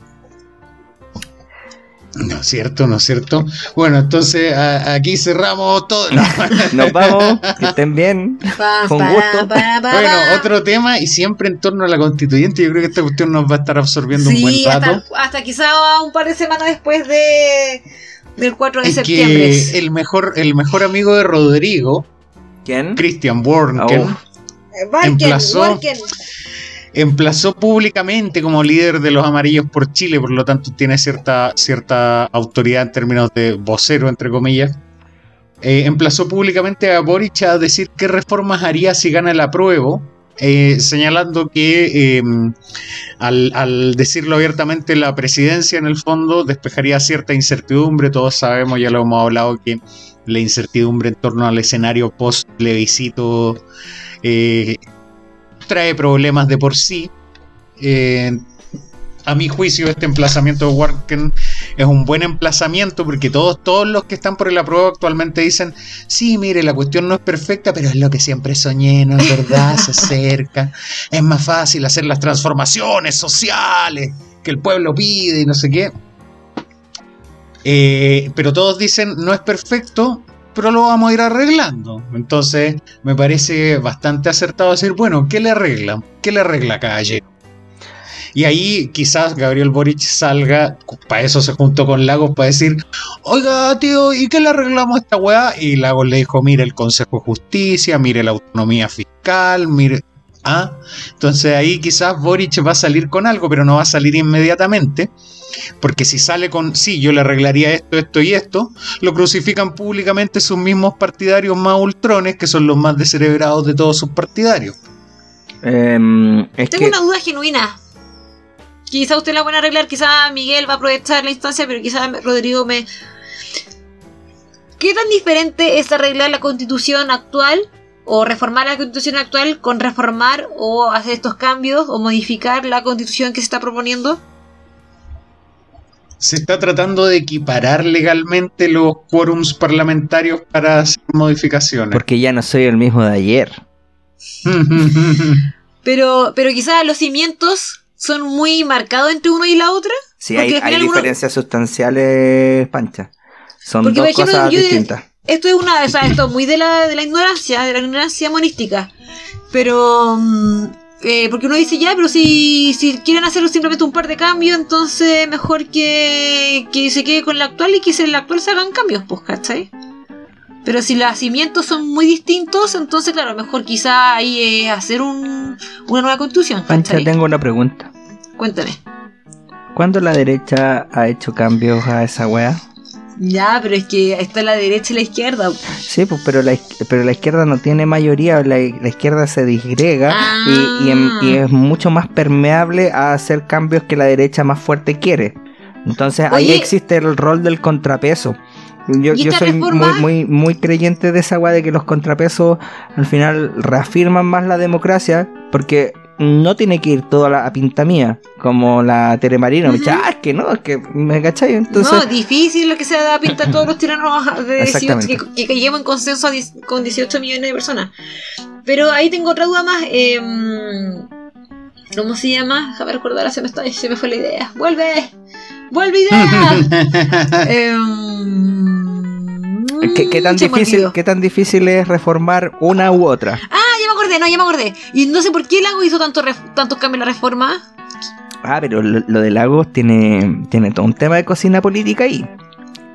¿No es cierto? ¿No es cierto? Bueno, entonces a- aquí cerramos todo. No. Nos vamos, que estén bien. Pa, Con pa, gusto. pa, pa, Bueno, otro tema y siempre en torno a la constituyente. Yo creo que esta cuestión nos va a estar absorbiendo un buen rato. hasta, hasta quizá un par de semanas después de del 4 de Es septiembre. que el mejor, el mejor amigo de Rodrigo, ¿Quién? Christian Warnken, Oh. Barken, emplazó- Barken. emplazó públicamente como líder de los amarillos por Chile, por lo tanto tiene cierta, cierta autoridad en términos de vocero, entre comillas. Eh, emplazó públicamente a Boric a decir qué reformas haría si gana el apruebo, eh, señalando que eh, al, al decirlo abiertamente la presidencia en el fondo despejaría cierta incertidumbre, todos sabemos, ya lo hemos hablado, que la incertidumbre en torno al escenario post plebiscito eh, trae problemas de por sí. Eh, a mi juicio, este emplazamiento de Warken es un buen emplazamiento porque todos, todos los que están por el apruebo actualmente dicen, sí, mire, la cuestión no es perfecta, pero es lo que siempre soñé, ¿no es verdad? Se acerca, es más fácil hacer las transformaciones sociales que el pueblo pide y no sé qué. Eh, pero todos dicen, no es perfecto, pero lo vamos a ir arreglando. Entonces, me parece bastante acertado decir, bueno, ¿qué le arregla? ¿Qué le arregla, caballero? Y ahí quizás Gabriel Boric salga, para eso se juntó con Lagos, para decir, oiga, tío, ¿y qué le arreglamos a esta weá? Y Lagos le dijo, mire el Consejo de Justicia, mire la autonomía fiscal, mire... Ah, entonces ahí quizás Boric va a salir con algo, pero no va a salir inmediatamente. Porque si sale con, sí, yo le arreglaría esto, esto y esto, lo crucifican públicamente sus mismos partidarios más ultrones, que son los más descerebrados de todos sus partidarios. Em, es Tengo que una duda genuina. Quizá usted la van a arreglar, quizá Miguel va a aprovechar la instancia, pero quizá Rodrigo me... ¿Qué tan diferente es arreglar la constitución actual o reformar la constitución actual con reformar o hacer estos cambios o modificar la constitución que se está proponiendo? Se está tratando de equiparar legalmente los quórums parlamentarios para hacer modificaciones. porque ya no soy el mismo de ayer. Pero, pero quizá los cimientos son muy marcados entre uno y la otra. Sí, hay, uno- diferencias sustanciales, Pancha. Son Porque, dos cosas yo- distintas. Esto es una, o sea, esto es muy de la, de la ignorancia, de la ignorancia monística. Pero, mm, eh, porque uno dice ya, pero si, si quieren hacer simplemente un par de cambios, entonces mejor que, que se quede con la actual y que en la actual se hagan cambios, pues, ¿cachai? Pero si los cimientos son muy distintos, entonces, claro, mejor quizá ahí es hacer un, una nueva constitución, Pancha, tengo una pregunta. Cuéntame. ¿Cuándo la derecha ha hecho cambios a esa wea? Ya, pero es que está la derecha y la izquierda. Sí, pues, pero la, pero la izquierda no tiene mayoría, la, la izquierda se disgrega y, y Ah. y es mucho más permeable a hacer cambios que la derecha más fuerte quiere. Entonces ahí existe el rol del contrapeso. Yo, ¿Y yo soy muy, reforma? muy, muy creyente de esa weá de que los contrapesos al final reafirman más la democracia porque no tiene que ir todo a, la, a pinta mía, como la Tere Marino. Me dice, Ujú. ah, es que no, es que me cachai. Entonces, no, difícil lo que se da a pintar todos los tiranos de 18, Exactamente. que, que caigamos en consenso a dis- con 18 millones de personas. Pero ahí tengo otra duda más. em, ¿Cómo se llama? Déjame recordar, se me, está, se me fue la idea. ¡Vuelve! ¡Vuelve idea! Em, ¿qué, qué tan difícil. ¿qué tan difícil es reformar una u otra? Ah, acordé, no, ya me acordé. Y no sé por qué Lago hizo tanto ref- tantos cambios en la reforma. Ah, pero lo, lo de Lagos tiene, tiene todo un tema de cocina política ahí.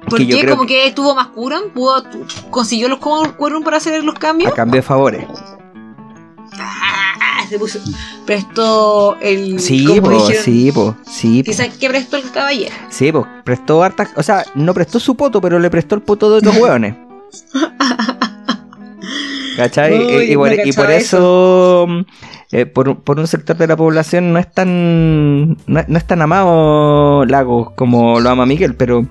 ¿Por Que yo qué? creo Como que tuvo más quórum, pudo, consiguió los quórum para hacer los A cambios. cambio de favores. Ah, se puso, prestó el. Sí, po, dijeron, sí, po, sí, po. Quizás que prestó el caballero. Sí, pues prestó hartas. O sea, no prestó su poto, pero le prestó el poto de otros hueones. ¿Cachai? Uy, y, por, y eso, eh, por, por un sector de la población no es tan no, no es tan amado Lagos como lo ama Miguel, pero.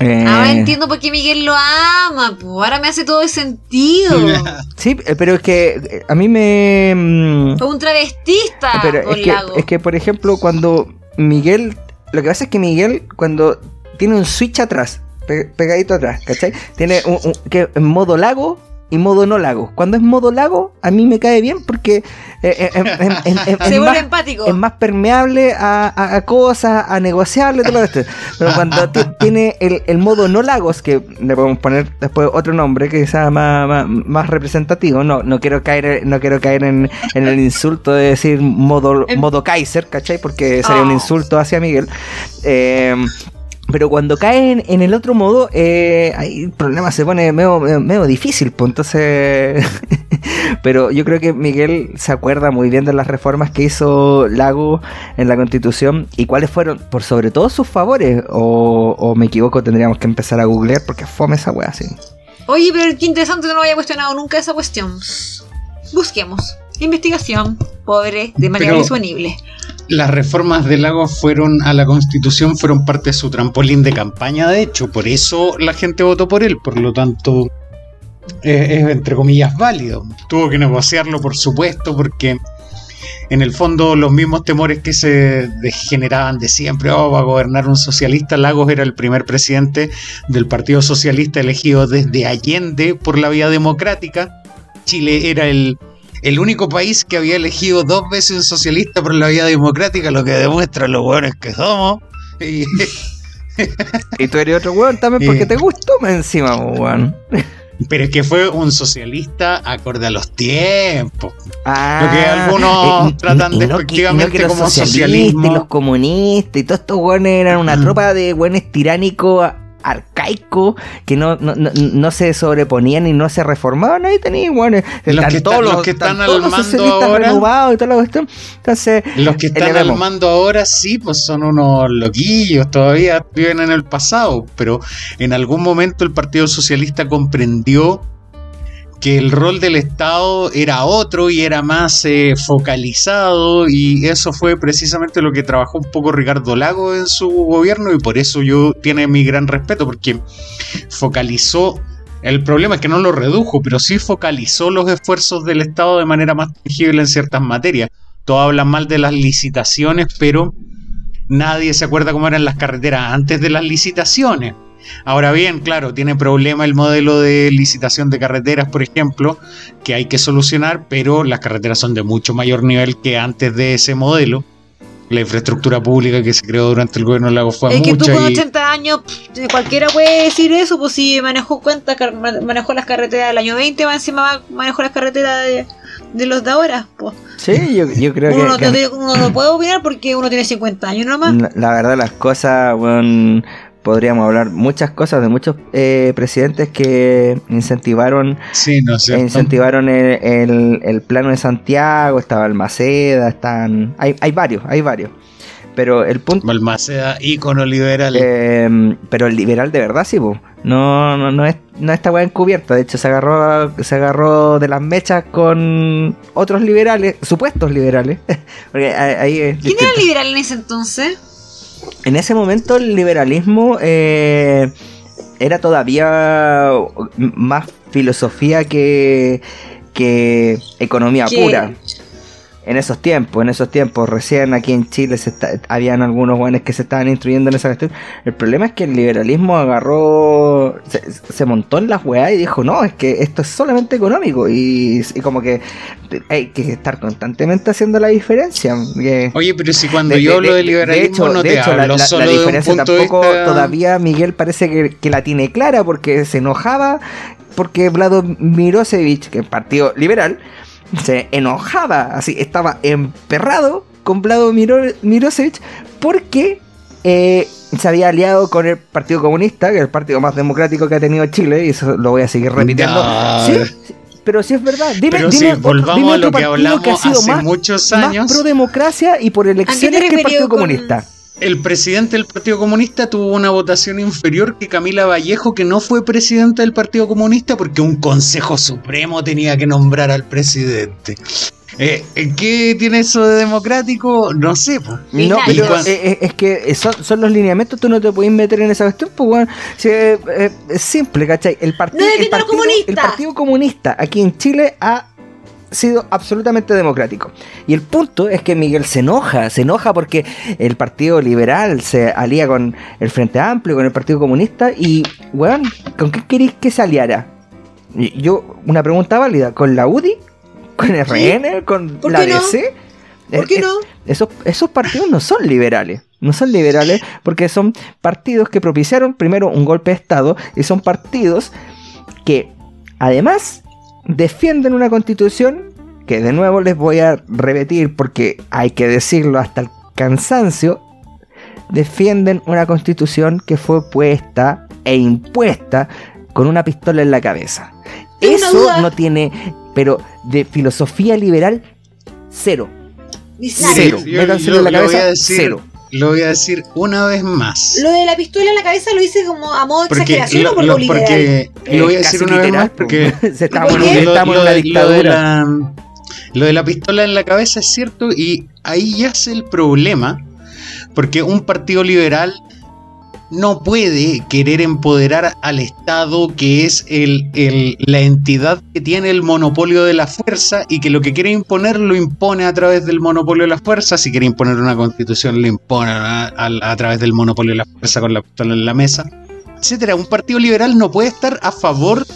eh, Ahora entiendo por qué Miguel lo ama, po. ahora me hace todo el sentido. Sí, eh, pero es que a mí me. mm, Fue un travestista, Pero don es que, Lago. es que, por ejemplo, cuando Miguel. Lo que pasa es que Miguel, cuando tiene un switch atrás, pe- pegadito atrás, ¿cachai? Tiene un, un- que en modo lago y modo no lago. Cuando es modo lago, a mí me cae bien porque eh, Se es, más, empático. es más permeable a, a- a cosas, a negociable, todo esto. Pero cuando ti- tiene el, el modo no lagos, que le podemos poner después otro nombre que sea más, más, más representativo, no, no quiero caer, no quiero caer en, en el insulto de decir modo, Em- modo Kaiser, ¿cachai? Porque sería un Oh. insulto hacia Miguel. Eh, pero cuando cae en, en el otro modo, eh, ahí el problema se pone medio, medio- medio difícil, pues entonces... pero yo creo que Miguel se acuerda muy bien de las reformas que hizo Lago en la constitución y cuáles fueron, por sobre todo sus favores, o, o me equivoco, tendríamos que empezar a googlear porque fome esa wea así. Oye, pero qué interesante que no haya cuestionado nunca esa cuestión. Busquemos. Investigación, pobre, de manera Pero- disponible. Las reformas de Lagos fueron a la constitución, fueron parte de su trampolín de campaña, de hecho, por eso la gente votó por él, por lo tanto eh, es entre comillas válido. Tuvo que negociarlo, por supuesto, porque en el fondo los mismos temores que se generaban de siempre, oh, va a gobernar un socialista, Lagos era el primer presidente del Partido Socialista elegido desde Allende por la vía democrática. Chile era el, el único país que había elegido dos veces un socialista por la vía democrática, lo que demuestra lo buenos que somos. Y, Y tú eres otro weón también porque Eh. te gustó más encima, po, weón. pero es que fue un socialista acorde a los tiempos. Ah, Lo que algunos tratan y no que- despectivamente no los como socialismo. Y los comunistas y todos estos weones eran una Mm. tropa de weones tiránicos arcaicos que no, no, no, no se sobreponían y no se reformaban. Ahí tenéis weones. Los que todos los que están al mando ahora. y toda la cuestión. Entonces, Los que están al Elevemos. mando ahora sí, pues son unos loquillos, todavía viven en el pasado, pero en algún momento el Partido Socialista comprendió que el rol del Estado era otro y era más eh, focalizado y eso fue precisamente lo que trabajó un poco Ricardo Lago en su gobierno y por eso yo tiene mi gran respeto porque focalizó el problema es que no lo redujo, pero sí focalizó los esfuerzos del Estado de manera más tangible en ciertas materias. Todos hablan mal de las licitaciones, pero nadie se acuerda cómo eran las carreteras antes de las licitaciones. Ahora bien, claro, tiene problema el modelo de licitación de carreteras, por ejemplo, que hay que solucionar, pero las carreteras son de mucho mayor nivel que antes de ese modelo. La infraestructura pública que se creó durante el gobierno de Lago fue Es que tú mucha con y- 80 años, cualquiera puede decir eso, pues si manejó ma- manejó las carreteras del año 20, va encima manejó las carreteras de, de los de ahora, pues. sí, yo, yo creo Uno, que, no, que te- uno no puede opinar porque uno tiene 50 años nomás. la, la verdad las cosas, weón, podríamos hablar muchas cosas de muchos eh, presidentes que incentivaron Sí, no sé. Incentivaron el, el- el plano de Santiago, estaba el Maceda, están. Hay, hay varios, hay varios. Pero el punto. Balmaceda, ícono liberal. eh, pero el liberal de verdad, sí, po. No, no, no es, no está weá encubierta. De hecho, se agarró, se agarró de las mechas con otros liberales, supuestos liberales. Porque ahí ahí es ¿Quién distinto. era liberal en ese entonces? En ese momento el liberalismo eh, era todavía más filosofía que, que economía pura. En esos tiempos, en esos tiempos, recién aquí en Chile se está- habían algunos buenos que se estaban instruyendo en esa cuestión. El problema es que el liberalismo agarró, se, se montó en las weas y dijo, no, es que esto es solamente económico. Y, y como que hay que estar constantemente haciendo la diferencia. que- Oye, pero si cuando de- yo de- hablo de, liberalismo de hecho, no te hecho, la- hablo la, solo la de un diferencia punto tampoco vista... todavía Miguel parece que, que la tiene clara porque se enojaba porque Vlado Mirosevich, que es partido liberal, se enojaba, así estaba emperrado con Vlado Miro- Mirosevich porque eh, se había aliado con el Partido Comunista, que es el partido más democrático que ha tenido Chile, y eso lo voy a seguir repitiendo. Sí, pero sí es verdad. Dime, Pero dime sí, otro- volvamos dime a lo que ha sido hace más, muchos más años. pro democracia y por elecciones que el Partido con- Comunista. El presidente del Partido Comunista tuvo una votación inferior que Camila Vallejo, que no fue presidenta del Partido Comunista porque un Consejo Supremo tenía que nombrar al presidente. Eh, ¿Qué tiene eso de democrático? No sé. po. No, pero eh, eh, es que son, son los lineamientos, tú no te puedes meter en esa cuestión, pues bueno, si, eh, eh, es simple, ¿cachai? El partido, No el partido comunista aquí en Chile ha sido absolutamente democrático. Y el punto es que Miguel se enoja, se enoja porque el Partido Liberal se alía con el Frente Amplio, con el Partido Comunista y, weón, ¿con qué queréis que se aliara? Yo, una pregunta válida, ¿con la UDI? ¿Con RN? ¿Con ¿Por la no? DC? ¿Por Eh, qué eh, no? esos, esos partidos no son liberales. No son liberales porque son partidos que propiciaron primero un golpe de Estado y son partidos que además defienden una constitución que de nuevo les voy a repetir porque hay que decirlo hasta el cansancio. Defienden una constitución que fue puesta e impuesta con una pistola en la cabeza. Eso no tiene, pero de filosofía liberal, cero. Cero. yo- Métanselo yo en la lo voy a cabeza, decir- cero. Lo voy a decir una vez más. Lo de la pistola en la cabeza lo hice como a modo de Porque, exageración lo, o por lo- lo literal. porque Eh, lo voy a casi decir una vez más porque po. Se estamos ¿Por en, estamos de dictadura. la, lo de la pistola en la cabeza es cierto y ahí yace el problema porque un partido liberal no puede querer empoderar al Estado que es el, la entidad que tiene el monopolio de la fuerza y que lo que quiere imponer lo impone a través del monopolio de la fuerza. Si quiere imponer una constitución lo impone a, a- a través del monopolio de la fuerza con la pistola en la mesa etcétera. Un partido liberal no puede estar a favor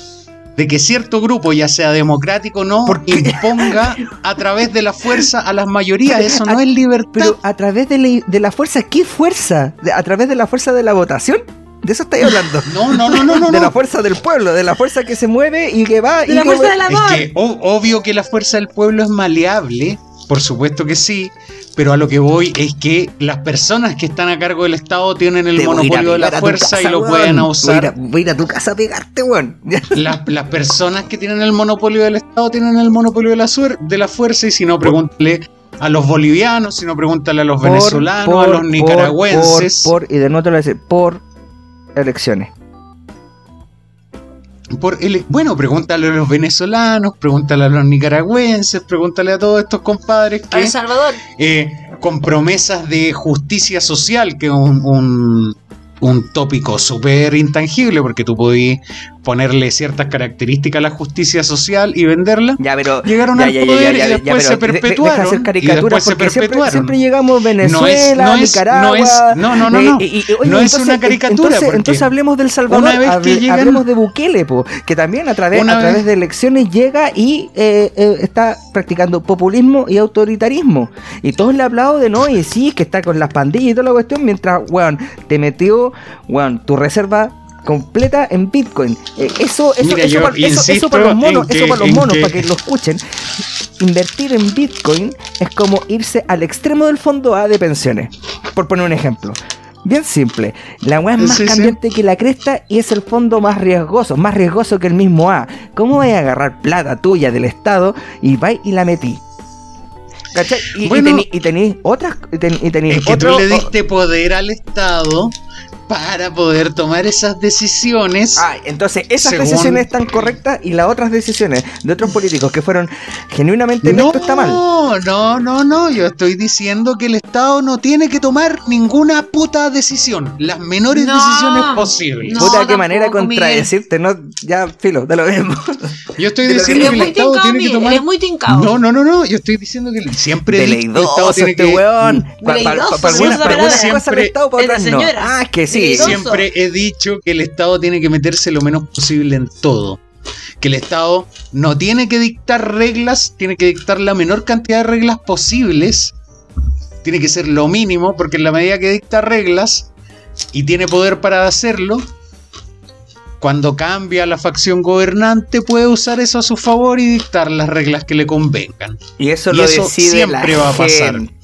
de que cierto grupo, ya sea democrático o no, imponga a través de la fuerza a las mayorías. Eso no es libertad. Pero a través de la, de la fuerza, ¿qué fuerza? De- ¿A través de la fuerza de la votación? ¿De eso estáis hablando? no, no, no, no, no. de la fuerza del pueblo, de la fuerza que se mueve y que va De y la que fuerza del Es amor. que o- obvio que la fuerza del pueblo es maleable, por supuesto que sí, pero a lo que voy es que las personas que están a cargo del Estado tienen el Te monopolio de la fuerza casa, y lo weón. pueden Voy a, ir a, usar. voy a tu casa a pegarte, weón. Las, las personas que tienen el monopolio del Estado tienen el monopolio de la, de la fuerza y si no, pregúntale a los bolivianos, si no, pregúntale a los Por- venezolanos, por- a los nicaragüenses. Por, por- y de nuevo te lo voy a decir, por elecciones. Por ele- bueno, pregúntale a los venezolanos, pregúntale a los nicaragüenses, pregúntale a todos estos compadres A El que Salvador. eh, con promesas de justicia social, que es un, un, un tópico súper intangible, porque tú podías ponerle ciertas características a la justicia social y venderla. Ya, pero. Llegaron ya, al ya, poder ya, y después se de- de- perpetuaron. Y caricaturas después se porque siempre, perpetuaron. siempre llegamos No es- Venezuela, no es- Nicaragua. no es- no, no, no, eh, no. y- y- oye, No es entonces, una caricatura, Entonces, entonces hablemos del Salvador. una vez que hable- llegan- hablemos de Bukele, po, que también a través, a través vez- de elecciones llega y eh, eh, está practicando populismo y autoritarismo. Y todos le aplauden de no, y sí, que está con las pandillas y toda la cuestión, mientras, weón, te metió, weón, tu reserva completa en Bitcoin. Eh, eso, eso, Mira, eso, para, eso- eso insisto para los monos, eso para los monos, que- para que lo escuchen. Invertir en Bitcoin es como irse al extremo del fondo A de pensiones. Por poner un ejemplo. Bien simple. La weá es más Sí, sí. cambiante que la cresta y es el fondo más riesgoso, más riesgoso que el mismo A. ¿Cómo vais a agarrar plata tuya del Estado y vais y la metí? ¿Cachai? Y, y Bueno. y tení otras. Y tení, y Es que otro- tú le diste poder al Estado para poder tomar esas decisiones. Ah, entonces esas Según- decisiones están correctas y las otras decisiones de otros políticos que fueron genuinamente No, esto está mal. no, no, no. Yo estoy diciendo que el Estado no tiene que tomar ninguna puta decisión. Las menores No. decisiones posibles. No, Puta, qué manera contradecirte, no, ya filo, da lo mismo. Yo estoy Pero diciendo que el Estado tiene que tomar. eres muy tincado. No, no, no, no. Yo estoy diciendo que siempre el Estado tiene este que. weón. Para algunas cosas el Estado, para otras no. Ah, que sí. Siempre he dicho que el Estado tiene que meterse lo menos posible en todo. Que el Estado no tiene que dictar reglas, tiene que dictar la menor cantidad de reglas posibles. Tiene que ser lo mínimo, porque en la medida que dicta reglas y tiene poder para hacerlo, cuando cambia la facción gobernante puede usar eso a su favor y dictar las reglas que le convengan. Y eso Y lo eso decide siempre la va a pasar. gente.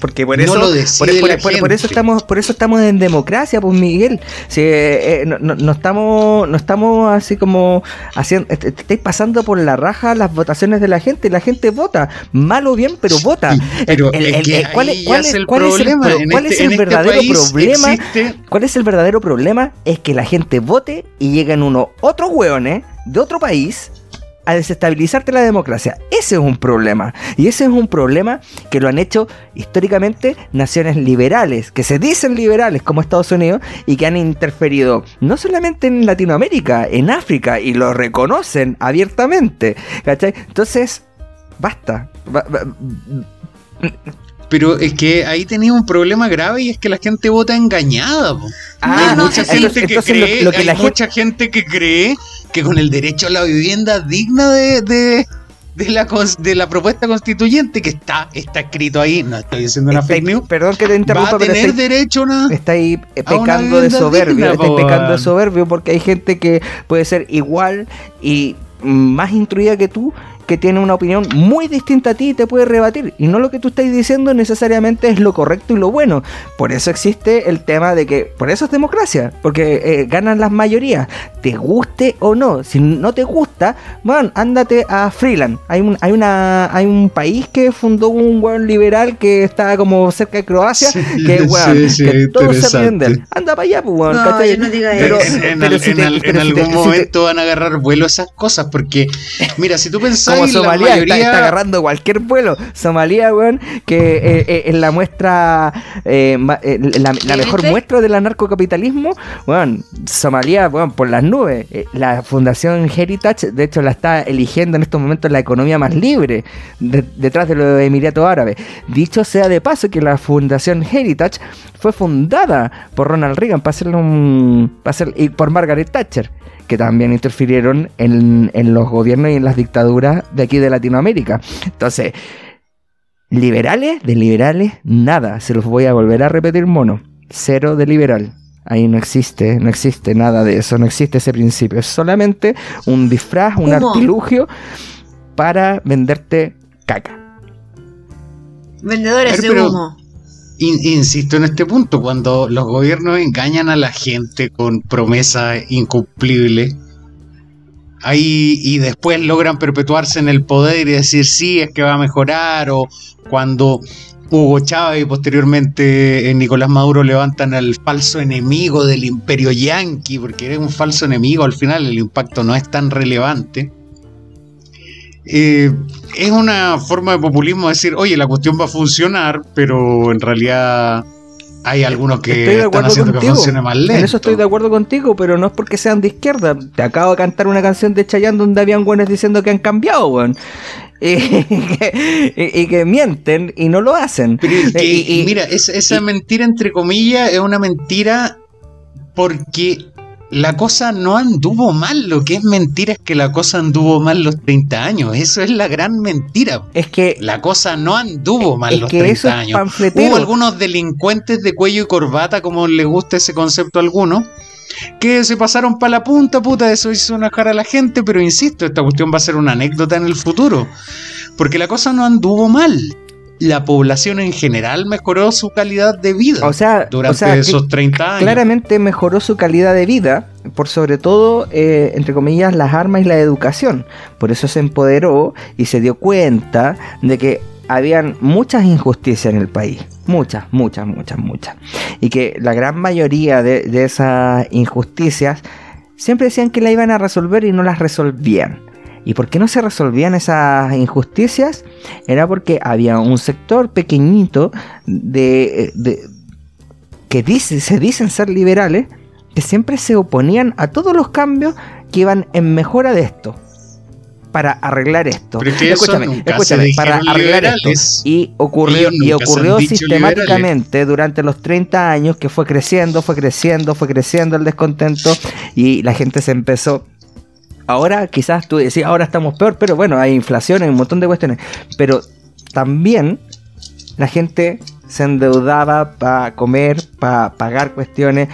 Porque por No eso, lo por, por- la por- por eso estamos, por eso estamos en democracia, pues Miguel. Si, eh, eh, no, no- no estamos, no estamos así como haciendo, est- est- estáis pasando por la raja las votaciones de la gente. La gente vota, mal o bien, pero vota. Pero El- es el- que el- ¿cuál es- cuál el cuál es el problema. pro- En cuál este- es este verdadero problema? existe- ¿Cuál es el verdadero problema? Es que la gente vote y llegan unos otros hueones de otro país a desestabilizarte la democracia. Ese es un problema. Y ese es un problema que lo han hecho históricamente naciones liberales, que se dicen liberales como Estados Unidos y que han interferido no solamente en Latinoamérica, en África, y lo reconocen abiertamente. ¿Cachai? Entonces, basta. Ba- Pero es que ahí tenía un problema grave y es que la gente vota engañada. Ah, hay mucha gente entonces- que entonces cree, lo que hay la gente- mucha gente que cree que con el derecho a la vivienda digna de, de, de la de la propuesta constituyente que está, está escrito ahí, no estoy diciendo una fake news, perdón que te va interrumpa, a pero tener estáis- derecho a una... Estáis eh, pecando de soberbio, digna, estáis pecando de soberbio porque hay gente que puede ser igual y más instruida que tú, que tiene una opinión muy distinta a ti y te puede rebatir. Y no lo que tú estás diciendo necesariamente es lo correcto y lo bueno. Por eso existe el tema de que, por eso es democracia, porque eh, ganan las mayorías, te guste o no. Si no te gusta, bueno, ándate a Freeland. Hay un, hay una, hay un país que fundó un weón liberal que está como cerca de Croacia, Sí, que weón, sí, sí, que todos se él. Anda para allá, pues weón, No, no diga Pero- eso. en, en pero al- si en te- pero en si te- algún si te- momento van a agarrar vuelo esas cosas porque mira si tú pensás Como Somalia está, mayoría está agarrando cualquier vuelo. Somalia, weón, que eh, eh, en la muestra, eh, ma- eh, la, la mejor muestra del anarcocapitalismo, weón, Somalia, weón, por las nubes. Eh, la Fundación Heritage, de hecho, la está eligiendo en estos momentos la economía más libre de- detrás de los Emiratos Árabes. Dicho sea de paso que la Fundación Heritage fue fundada por Ronald Reagan para hacerle un, para hacer- y por Margaret Thatcher que también interfirieron en, en los gobiernos y en las dictaduras de aquí de Latinoamérica. Entonces, liberales, de liberales, nada. Se los voy a volver a repetir, mono. Cero de liberal. Ahí no existe, no existe nada de eso, no existe ese principio. Es solamente un disfraz, un Humo. artilugio para venderte caca. Vendedores ver, de pero- humo. In- insisto en este punto, cuando los gobiernos engañan a la gente con promesas incumplibles, ahí y después logran perpetuarse en el poder y decir sí, es que va a mejorar, o cuando Hugo Chávez y posteriormente eh, Nicolás Maduro levantan al falso enemigo del imperio yanqui, porque es un falso enemigo, al final el impacto no es tan relevante. Eh, es una forma de populismo decir, oye, la cuestión va a funcionar, pero en realidad hay algunos que están haciendo que contigo. funcione más lento. En eso estoy de acuerdo contigo, pero no es porque sean de izquierda. Te acabo de cantar una canción de Chayanne donde habían buenos diciendo que han cambiado, weón. Y, que, y- que mienten y no lo hacen. Pero es que, Y- y- mira, esa, mentira, entre comillas, es una mentira porque la cosa no anduvo mal. Lo que es mentira es que la cosa anduvo mal los 30 años. Eso es la gran mentira. Es que La cosa no anduvo mal los que 30 eso es años. Hubo algunos delincuentes de cuello y corbata, como les gusta ese concepto a algunos, que se pasaron para la punta, puta, eso hizo enojar a la gente, pero insisto, esta cuestión va a ser una anécdota en el futuro. Porque la cosa no anduvo mal. La población en general mejoró su calidad de vida o sea, durante o sea, que esos 30 años. claramente mejoró su calidad de vida, por sobre todo, eh, entre comillas, las armas y la educación. Por eso se empoderó y se dio cuenta de que habían muchas injusticias en el país. Muchas, muchas, muchas, muchas. Y que la gran mayoría de, de esas injusticias siempre decían que la iban a resolver y no las resolvían. ¿Y por qué no se resolvían esas injusticias? Era porque había un sector pequeñito de, de que dice, se dicen ser liberales, que siempre se oponían a todos los cambios que iban en mejora de esto. Para arreglar esto. Pero eso escúchame, nunca escúchame, se para arreglar esto. Y ocurrió, y ocurrió sistemáticamente durante los 30 años que fue creciendo, fue creciendo, fue creciendo el descontento y la gente se empezó Ahora quizás tú decís, ahora estamos peor, pero bueno, hay inflación, hay un montón de cuestiones. Pero también la gente se endeudaba para comer, para pagar cuestiones.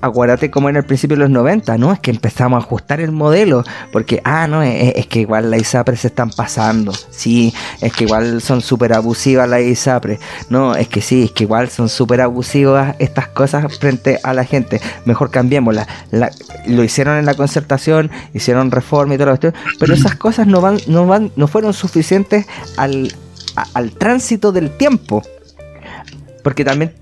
Acuérdate como en el principio de los 90, ¿no? Es que empezamos a ajustar el modelo, porque, ah, no, es, que igual las ISAPRES se están pasando, sí, es que igual son súper abusivas las ISAPRES, no, es que sí, es que igual son súper abusivas estas cosas frente a la gente, mejor cambiémoslas. La- lo hicieron en la concertación, hicieron reforma y todo esto, pero esas cosas no van, no van, no fueron suficientes al, al tránsito del tiempo. Porque también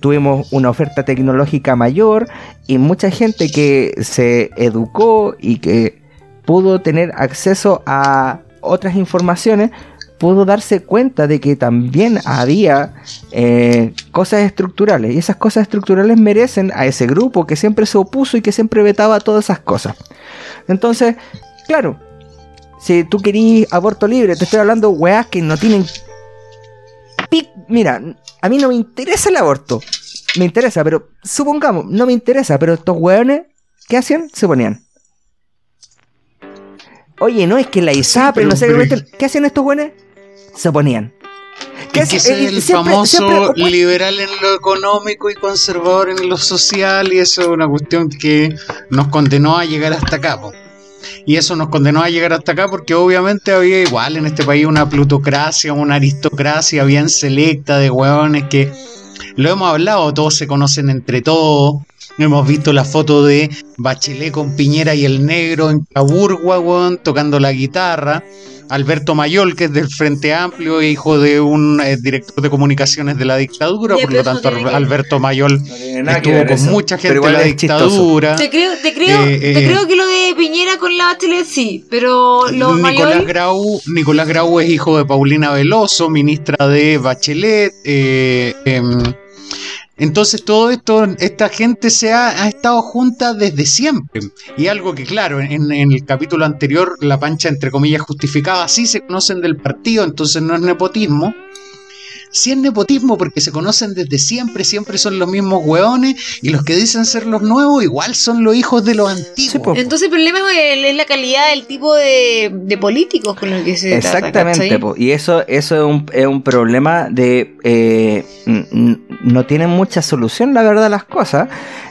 tuvimos una oferta tecnológica mayor y mucha gente que se educó y que pudo tener acceso a otras informaciones pudo darse cuenta de que también había eh, cosas estructurales y esas cosas estructurales merecen a ese grupo que siempre se opuso y que siempre vetaba todas esas cosas. Entonces, claro, si tú querías aborto libre, te estoy hablando weas que no tienen... pi- Mira, a mí no me interesa el aborto. Me interesa, pero supongamos, no me interesa, pero estos weones, ¿qué hacían? Se ponían. Oye, no, es que la ISAPRE, no sé pero- qué cuestión. ¿Qué hacían estos weones? Se ponían. Es que eh, es el siempre- famoso siempre liberal en lo económico y conservador en lo social, y eso es una cuestión que nos condenó a llegar hasta acá. po. Y eso nos condenó a llegar hasta acá porque obviamente había igual en este país una plutocracia, una aristocracia bien selecta de hueones que lo hemos hablado, todos se conocen entre todos. Hemos visto la foto de Bachelet con Piñera y el negro en Caburgua, weón, tocando la guitarra. Alberto Mayol, que es del Frente Amplio, hijo de un eh, director de comunicaciones de la dictadura, por lo no tanto. Alberto Mayol estuvo con eso, mucha gente de la dictadura. Te creo, te creo, Eh, te eh, creo que lo de Piñera con la Bachelet sí, pero los Nicolás. Grau, Nicolás Grau es hijo de Paulina Veloso, ministra de Bachelet. Entonces todo esto, esta gente se ha, estado junta desde siempre. Y algo que claro, en, el capítulo anterior la pancha entre comillas justificaba, así se conocen del partido, entonces no es nepotismo. Sí es nepotismo porque se conocen desde siempre, siempre son los mismos hueones y los que dicen ser los nuevos igual son los hijos de los antiguos. Sí. Entonces el problema es, es la calidad del tipo de, de políticos con los que se trata, Exactamente, po. y eso, eso es, un, es un problema de... eh, no tienen mucha solución, la verdad, las cosas,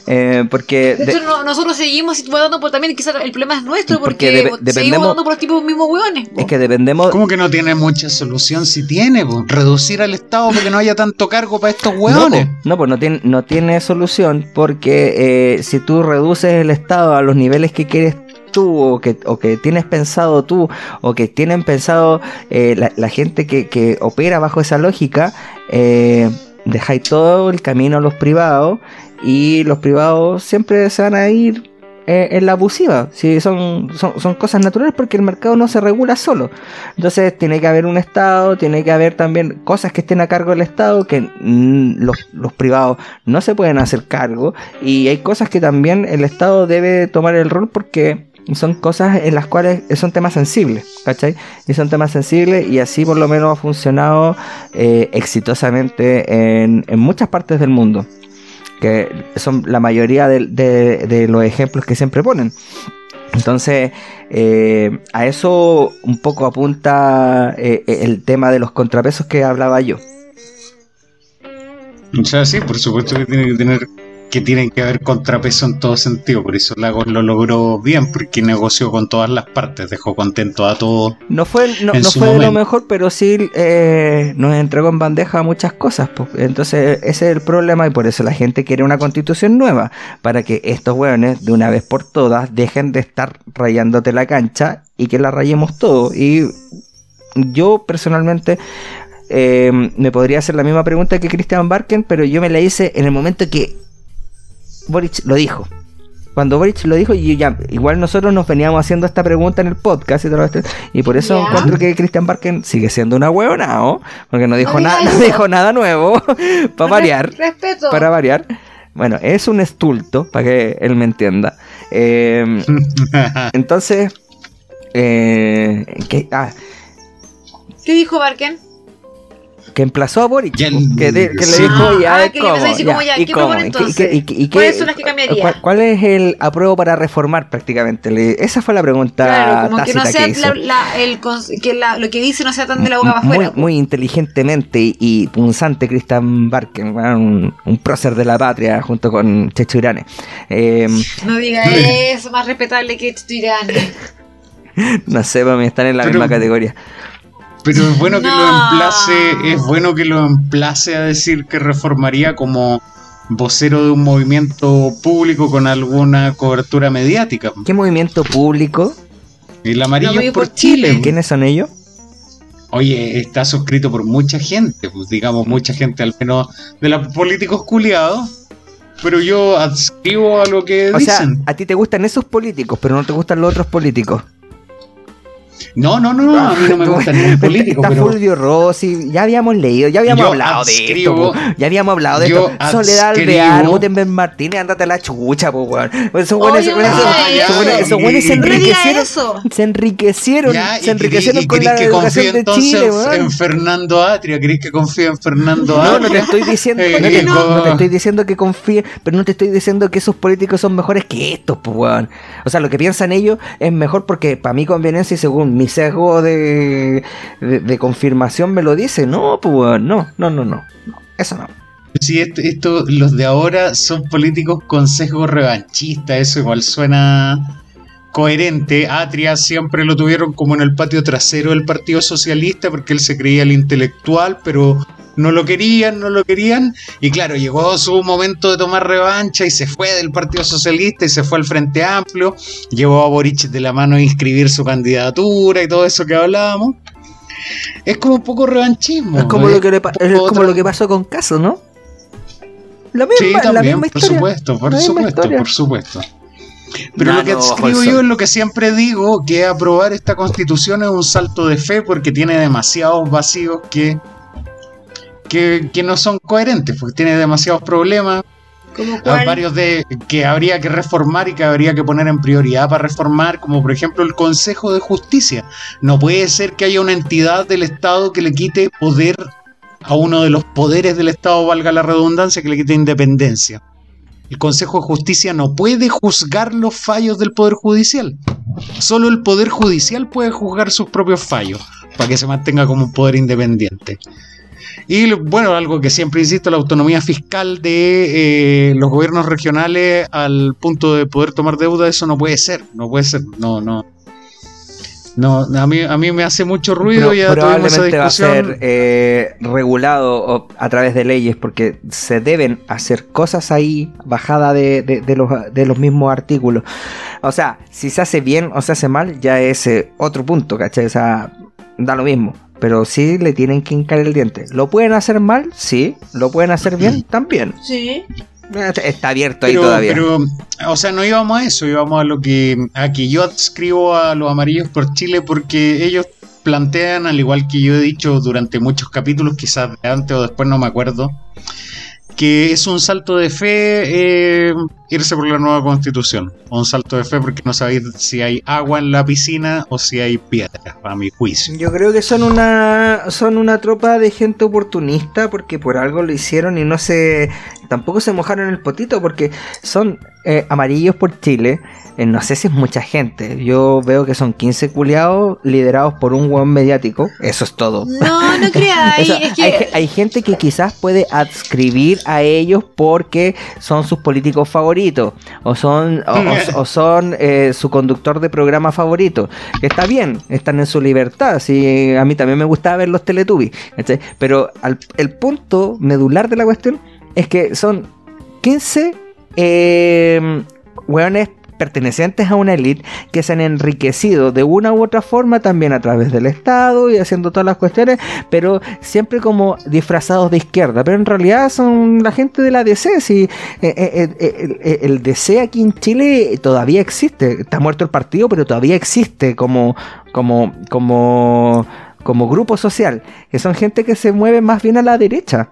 eh, porque... De no- nosotros seguimos votando por también, quizás el problema es nuestro, Porque dependemos- seguimos votando por los tipos mismos hueones. po. es que dependemos... ¿Cómo que no tiene mucha solución si tiene? po? Reducir al Estado porque no haya tanto cargo para estos hueones. no, pues no tiene, no tiene solución porque eh, si tú reduces el Estado a los niveles que quieres tú o que, o que tienes pensado tú o que tienen pensado eh, la, la gente que, que opera bajo esa lógica, eh, dejáis todo el camino a los privados y los privados siempre se van a ir eh, en la abusiva. Sí, son, son, son cosas naturales porque el mercado no se regula solo. Entonces tiene que haber un Estado, tiene que haber también cosas que estén a cargo del Estado que los, los privados no se pueden hacer cargo y hay cosas que también el Estado debe tomar el rol porque son cosas en las cuales son temas sensibles, ¿cachai? Y son temas sensibles y así por lo menos ha funcionado eh, exitosamente en, en muchas partes del mundo que son la mayoría de, los ejemplos que siempre ponen. Entonces, eh, a eso un poco apunta eh, el tema de los contrapesos que hablaba yo. O sea, sí, por supuesto que tiene que tener que tienen que haber contrapeso en todo sentido. Por eso Lagos lo logró bien, porque negoció con todas las partes, dejó contento a todos. No fue, no, fue de lo mejor, pero sí eh, nos entregó en bandeja muchas cosas. Entonces, ese es el problema y por eso la gente quiere una constitución nueva, para que estos hueones, de una vez por todas, dejen de estar rayándote la cancha y que la rayemos todo. Y yo personalmente eh, me podría hacer la misma pregunta que Christian Barken, pero yo me la hice en el momento que Boric lo dijo. Cuando Boric lo dijo, y ya, igual nosotros nos veníamos haciendo esta pregunta en el podcast y todo esto, y por eso Ya. encuentro que Christian Barken sigue siendo una huevona, ¿no? Porque no dijo No nada, no dijo nada nuevo, para variar Res- Respeto. para variar. Bueno, es un estulto, para que él me entienda. Eh, entonces, eh, que, ah, ¿Qué dijo Barken? Que emplazó a Boric, Ya, que, de- que le dijo ya, Ah, ¿y que le empezó a decir como ya, ¿y ¿qué cómo? ¿Cuáles son las que cambiaría? ¿Cuál, cuál es el apruebo para reformar prácticamente? Le- esa fue la pregunta Claro, como que no sea que hizo. la- la- el cons- que la- lo que dice no sea tan de la boca para muy, afuera. muy inteligentemente y, punzante Christian Barken, un, un prócer de la patria junto con Checho Irane. Eh, No diga eso, más respetable que Tirán. no sé, para mí están en la Pero- misma categoría. Pero es bueno que lo emplace, es bueno que lo emplace a decir que reformaría como vocero de un movimiento público con alguna cobertura mediática. ¿Qué movimiento público? El amarillo por Chile. Chile. ¿Quiénes son ellos? Oye, está suscrito por mucha gente, pues digamos mucha gente al menos de los políticos culiados. Pero yo adscribo a lo que O sea, dicen. a ti te gustan esos políticos, pero no te gustan los otros políticos. No, no, no, no, a mí no me gusta ningún político, Está pero Fulvio Rossi, ya habíamos leído, ya habíamos Yo hablado de esto, po. ya habíamos hablado de esto. Soledad Alvear, Gutenberg Martínez, ándate a la chucha, po, weón. Esos buenos, esos buenos- no se No No enriquecieron. Se enriquecieron, Ya, se y enriquecieron querís- y con la que educación de Chile, en- weón. en Fernando Atria, ¿querés que confíe en Fernando No, Atria? no te estoy diciendo, Eh, no, te, no. no te estoy diciendo que confíe, pero no te estoy diciendo que esos políticos son mejores que estos, pues, weón. O sea, lo que piensan ellos es mejor porque para mi conveniencia y según mi sesgo de, de, confirmación me lo dice. No, pues, no, no, no, no, no, eso no. Sí, esto, esto- los de ahora son políticos con sesgo revanchista, eso igual suena coherente. Atria siempre lo tuvieron como en el patio trasero del Partido Socialista porque él se creía el intelectual, pero no lo querían, no lo querían. Y claro, llegó su momento de tomar revancha y se fue del Partido Socialista y se fue al Frente Amplio. Llevó a Boric de la mano a inscribir su candidatura y todo eso que hablábamos. Es como un poco revanchismo. Es como, ¿eh? lo que, le es como lo que pasó con Caso, ¿no? La Sí, misma, la también, misma por historia. supuesto, por La supuesto, historia. por supuesto. Pero No, lo que escribo yo es lo que siempre digo, que aprobar esta constitución es un salto de fe porque tiene demasiados vacíos que, que, que no son coherentes, porque tiene demasiados problemas, cuál. varios de que habría que reformar y que habría que poner en prioridad para reformar, como por ejemplo el Consejo de Justicia. No puede ser que haya una entidad del Estado que le quite poder a uno de los poderes del Estado, valga la redundancia, que le quite independencia. El Consejo de Justicia no puede juzgar los fallos del Poder Judicial. Solo el Poder Judicial puede juzgar sus propios fallos para que se mantenga como un poder independiente. Y bueno, algo que siempre insisto, la autonomía fiscal de eh, los gobiernos regionales al punto de poder tomar deuda, eso no puede ser, no puede ser, no, no. No, a mí, a mí me hace mucho ruido, esa probablemente va a ser eh, regulado a través de leyes porque se deben hacer cosas ahí bajada de, de- de los, de los mismos artículos. O sea, si se hace bien o se hace mal, ya es eh, otro punto, ¿cachai? O sea, da lo mismo. Pero sí le tienen que hincar el diente. ¿Lo pueden hacer mal? Sí. ¿Lo pueden hacer bien? También. Sí. Está abierto ahí pero, todavía. pero, o sea, no íbamos a eso, íbamos a lo que a que yo adscribo a los amarillos por Chile porque ellos plantean, al igual que yo he dicho durante muchos capítulos, quizás de antes o después no me acuerdo, que es un salto de fe eh, irse por la nueva constitución. Un salto de fe porque no sabéis si hay agua en la piscina o si hay piedras, a mi juicio. Yo creo que son una son una tropa de gente oportunista porque por algo lo hicieron y no se tampoco se mojaron el potito porque son eh, amarillos por Chile. Eh, no sé si es mucha gente. Yo veo que son 15 culiados liderados por un buen mediático. Eso es todo. No, no creáis. Es que. hay, ge- hay gente que quizás puede adscribir a ellos porque son sus políticos favoritos o son, o, o- o son eh, su conductor de programa favorito. Está bien, están en su libertad. Sí, a mí también me gustaba ver los Teletubbies. Pero al- el punto medular de la cuestión es que son 15 eh, hueones pertenecientes a una élite que se han enriquecido de una u otra forma también a través del Estado y haciendo todas las cuestiones, pero siempre como disfrazados de izquierda, pero en realidad son la gente de la DC, si eh, eh, eh, el, DC aquí en Chile todavía existe, está muerto el partido, pero todavía existe como, como, como, como grupo social, que son gente que se mueve más bien a la derecha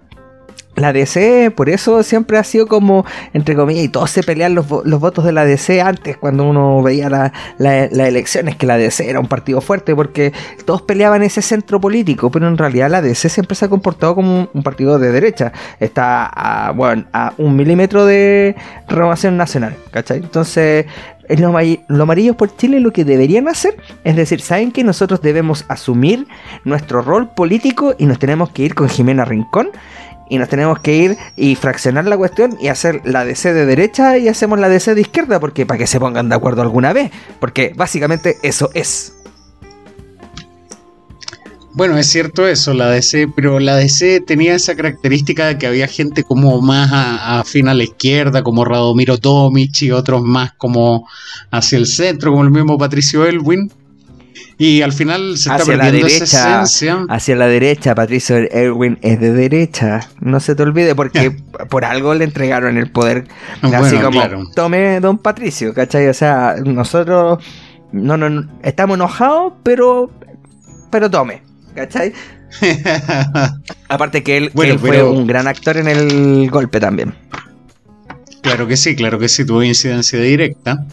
la DC, por eso siempre ha sido como, entre comillas, y todos se pelean los, votos de la DC antes, cuando uno veía las la, elecciones, que la DC era un partido fuerte, porque todos peleaban ese centro político, pero en realidad la DC siempre se ha comportado como un, partido de derecha. Está a, bueno, a un milímetro de renovación nacional, ¿cachai? Entonces, los, los amarillos por Chile lo que deberían hacer es decir, ¿saben que nosotros debemos asumir nuestro rol político y nos tenemos que ir con Jimena Rincón? Y nos tenemos que ir y fraccionar la cuestión y hacer la DC de derecha y hacemos la DC de izquierda, porque para que se pongan de acuerdo alguna vez, porque básicamente eso es. Bueno, es cierto eso, la DC, pero la DC tenía esa característica de que había gente como más afín a, a la izquierda, como Radomiro Tomic y otros más como hacia el centro, como el mismo Patricio Elwin. Y al final se está perdiendo esa esencia. Hacia la derecha, Patricio Erwin es de derecha. No se te olvide, porque por algo le entregaron el poder. así como, tome don Patricio, ¿cachai? O sea, nosotros no, no, estamos enojados, pero, pero tome, ¿cachai? Aparte que él, fue un gran actor en el golpe también. Claro que sí, claro que sí, tuvo incidencia directa.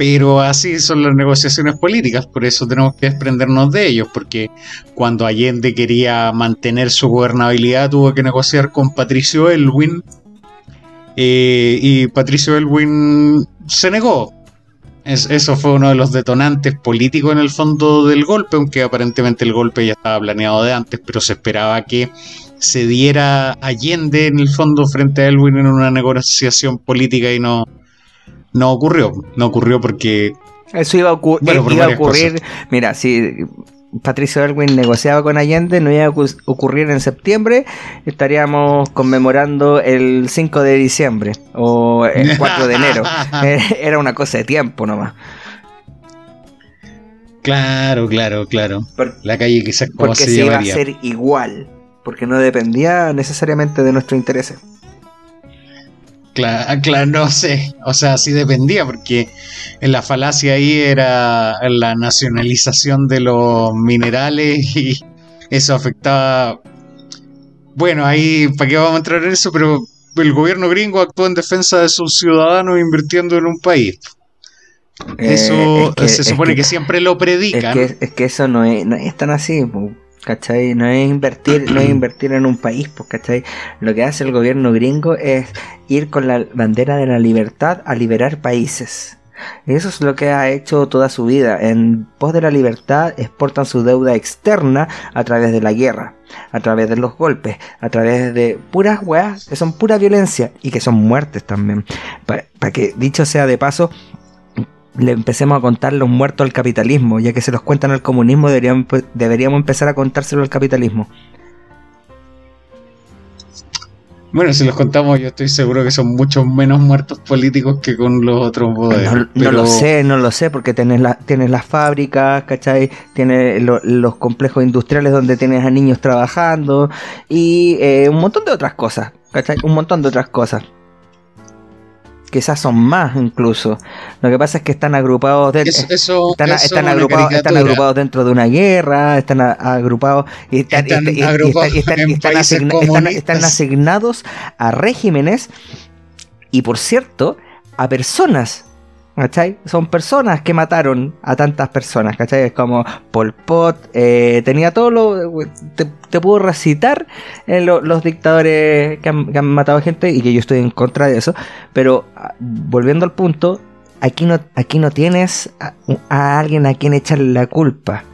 Pero así son las negociaciones políticas, por eso tenemos que desprendernos de ellos, porque cuando Allende quería mantener su gobernabilidad tuvo que negociar con Patricio Elwin eh, y Patricio Elwin se negó. eso fue uno de los detonantes políticos en el fondo del golpe, aunque aparentemente el golpe ya estaba planeado de antes, pero se esperaba que se diera Allende en el fondo frente a Elwin en una negociación política y no, no ocurrió. No ocurrió porque. Eso iba a, ocurrir. Mira, si Patricio Elwin negociaba con Allende, no iba a ocurrir en septiembre, estaríamos conmemorando el 5 de diciembre o el 4 de enero. Era una cosa de tiempo nomás. Claro, claro, claro. la calle quizás como porque se, iba a hacer igual, porque no dependía necesariamente de nuestro interés. Claro, no sé, o sea, sí dependía, porque en la falacia ahí era la nacionalización de los minerales y eso afectaba. Bueno, ahí, ¿para qué vamos a entrar en eso? Pero el gobierno gringo actuó en defensa de sus ciudadanos invirtiendo en un país. Eh, eso se supone que, siempre lo predican. Es que, eso no es, no es tan así. ¿Cachai? No es invertir, no es invertir en un país, pues, ¿cachai? Lo que hace el gobierno gringo es ir con la bandera de la libertad a liberar países. Eso es lo que ha hecho toda su vida. En pos de la libertad exportan su deuda externa a través de la guerra, a través de los golpes, a través de puras weas que son pura violencia y que son muertes también. Para que, dicho sea de paso, le empecemos a contar los muertos al capitalismo, ya que se los cuentan al comunismo, deberíamos, deberíamos empezar a contárselo al capitalismo. Bueno, si los contamos, yo estoy seguro que son muchos menos muertos políticos que con los otros poderes. No, lo sé, no lo sé, porque tienes, la, tienes las fábricas, ¿cachai? Tienes los complejos industriales donde tienes a niños trabajando y eh, un montón de otras cosas, ¿cachai? Un montón de otras cosas quizás son más incluso. Lo que pasa es que están agrupados, están, agrupados, dentro de una guerra, están agrupados y están, están asignados a regímenes y por cierto a personas ¿Cachai? Son personas que mataron a tantas personas, ¿cachai? Es como Pol Pot, eh, tenía todo lo... Te, puedo recitar eh, los dictadores que han, matado gente y que yo estoy en contra de eso, pero ah, volviendo al punto, aquí no, aquí no tienes a, alguien a quien echarle la culpa.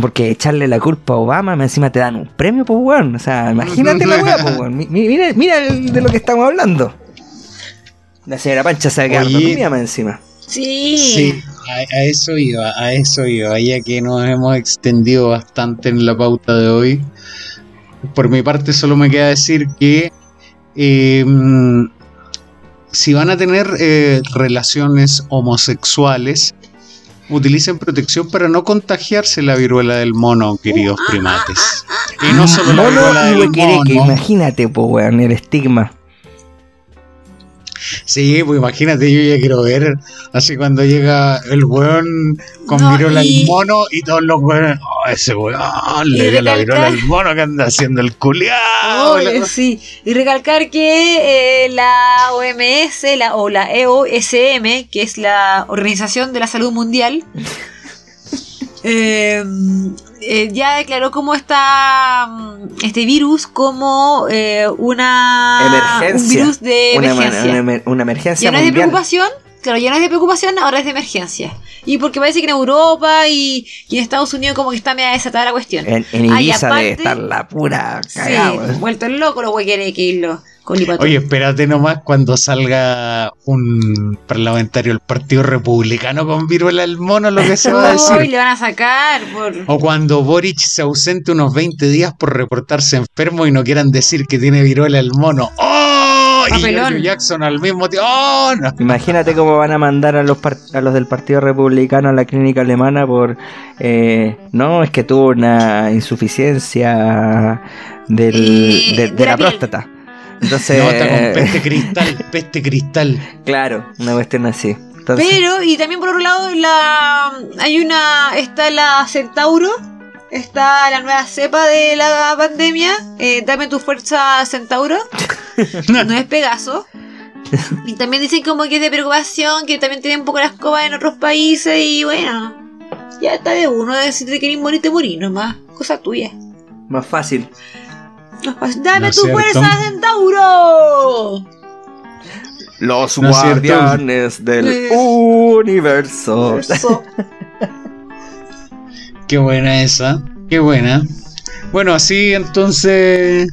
Porque echarle la culpa a Obama, encima te dan un premio, pues, weón. O sea, imagínate la weá, pues, weón. Mira de lo que estamos hablando. La señora Pancha se ha quedado dormida encima. Sí. Sí, a, eso iba, a eso iba. Ya que nos hemos extendido bastante en la pauta de hoy. Por mi parte, solo me queda decir que em, si van a tener eh, relaciones homosexuales, utilicen protección para no contagiarse la viruela del mono, queridos primates. Y no solo la viruela del mono. imagínate, po, weón, el estigma. Sí, pues imagínate, yo ya quiero ver así cuando llega el weón con No, viruela y- del mono y todos los weones, oh, ese weón le dio la viruela del mono que anda haciendo el culiao. Sí. Y recalcar que eh, la OMS la, o la EOSM, que es la Organización de la Salud Mundial, eh, eh, ya declaró como está mm, este virus como eh, una Emergencia. un virus de Una, emergencia. una emer- una emergencia ya no es de preocupación, claro, ya no es de preocupación, ahora es de emergencia. Y porque parece que en Europa y, y en Estados Unidos como que está media desatada la cuestión. En, en aparte- debe estar la pura Sí, cagada, weón. vuelto el loco los huequereques y Oye, espérate nomás cuando salga un parlamentario del Partido Republicano con viruela del mono, lo que se va a Uy, decir. le van a sacar por... O cuando Boric se ausente unos 20 días por reportarse enfermo y no quieran decir que tiene viruela del mono. ¡Oh! Y Papelón. Jackson al mismo tiempo. ¡Oh! No. Imagínate cómo van a mandar a los, a los del Partido Republicano a la clínica alemana por... eh, no, es que tuvo una insuficiencia del, de, de de la próstata. Entonces, No, está con peste cristal, peste cristal. claro, una cuestión así. Entonces, Pero, y también por otro lado, la hay una... Está la Centauro, está la nueva cepa de la pandemia, eh, Dame tu fuerza Centauro, no es Pegaso. Y también dicen como que es de preocupación, que también tienen un poco la escoba en otros países y bueno, ya está de uno, de si te querés morir, te morís nomás, cosa tuya. más fácil. Dame ¿No tu cierto? fuerza Centauro. Los ¿No es cierto? guardianes del Eh. universo. Qué buena esa, qué buena. Bueno, así entonces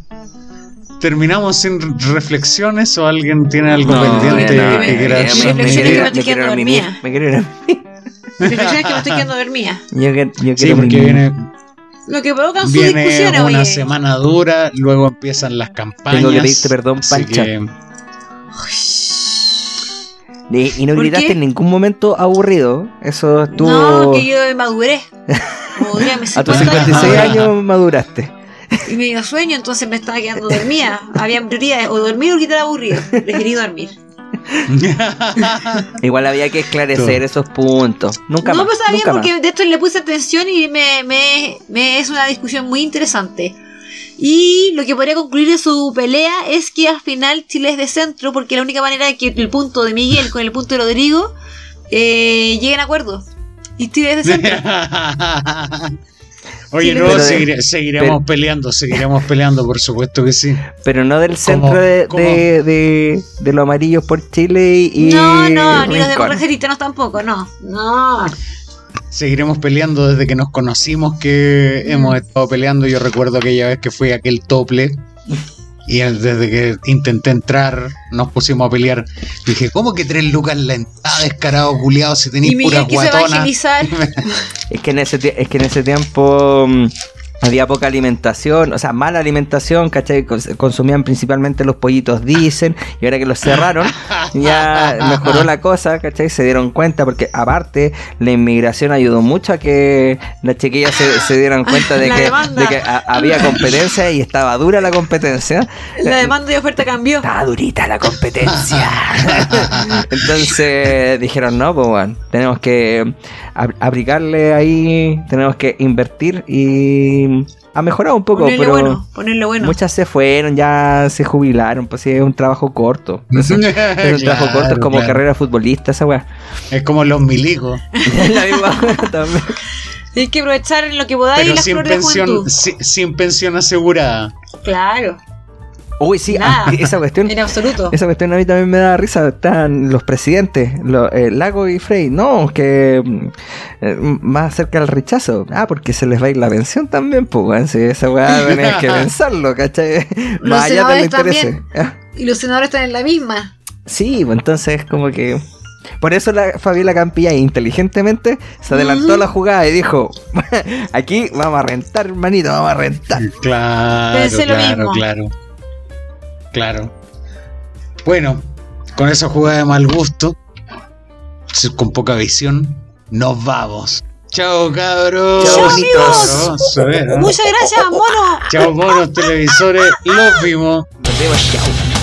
terminamos sin reflexiones o alguien tiene algo No, pendiente no, que quiera que me me estoy quiero quedando ir a me quiero ir a Reflexiones que me estoy quedando dormida. Yo, yo Sí, porque mimir. viene, Lo que provocan sus viene discusiones, una oye. semana dura, luego empiezan las campañas. Tengo que pedirte perdón, Pancha. que- Y, no ¿Por gritaste qué? en ningún momento aburrido. Eso estuvo. No, que yo maduré. Maduré, me A tus 50 56 años. años maduraste. Y me dio sueño, entonces me estaba quedando dormida. Había prioridades, o dormir o quitar aburrido. Preferí dormir. Igual había que esclarecer esos puntos. Nunca no, más. pues bien nunca porque más. de esto le puse atención y me, me, me es una discusión muy interesante. Y lo que podría concluir de su pelea es que al final Chile es de centro porque la única manera de que el punto de Miguel con el punto de Rodrigo eh, lleguen a acuerdo. Y Chile es de centro. Oye, no, de- seguire- seguiremos pero- peleando, seguiremos peleando, por supuesto que sí. Pero no del centro ¿Cómo? de, ¿Cómo? de, de, de los amarillos por Chile y. no, no, ni los Rincón. democratas tampoco, no. No. Seguiremos peleando desde que nos conocimos, que Mm. hemos estado peleando. Yo recuerdo aquella vez que fui a aquel tople. Y desde que intenté entrar, nos pusimos a pelear. Dije, ¿cómo que tres lucas la entrada, descarado, culiado, si Y tenéis pura Miguel quiso guatona? evangelizar. Es que en ese, es que en ese tiempo mm, había poca alimentación, o sea, mala alimentación, ¿cachai? Cons- Consumían principalmente los pollitos dicen, y ahora que los cerraron, ya mejoró la cosa, ¿cachai? Se dieron cuenta, porque aparte, la inmigración ayudó mucho a que las chiquillas se, se dieran cuenta de La que, demanda. de que a- había competencia y estaba dura la competencia. La demanda de oferta cambió. Estaba durita la competencia. Entonces dijeron, no, pues bueno, tenemos que ab- aplicarle ahí, tenemos que invertir y ha mejorado un poco, Ponerle pero bueno, ponerle bueno. muchas se fueron, ya se jubilaron, pues sí, es un trabajo corto. Es un, trabajo corto, es como claro. carrera futbolista esa weá. Es como los milicos. la misma también. Hay que aprovechar en lo que podáis Pero las sin flores de pensión, sin pensión asegurada. Claro, Uy, sí, Nada. esa cuestión. en absoluto. Esa cuestión a mí también me da risa. Están los presidentes, lo- eh, Lago y Frey. No, que mm, eh, más cerca del rechazo. Ah, porque se les va a ir la pensión también, pues, weón. Si esa weá tenés que pensarlo, ¿cachai? Los Más allá de intereses. también. Ah, Y los senadores están en la misma. Sí, pues entonces, como que. Por eso la Fabiola Campilla inteligentemente se adelantó a la jugada y dijo: Aquí vamos a rentar, hermanito, vamos a rentar. Claro, Pensé lo claro, mismo. claro. Claro. Bueno, con esa jugada de mal gusto, con poca visión, nos vamos. Chao, cabros. Chao, bonitos. Muchas gracias, mono. Chao, monos televisores. Los vimos. Nos vemos, chao.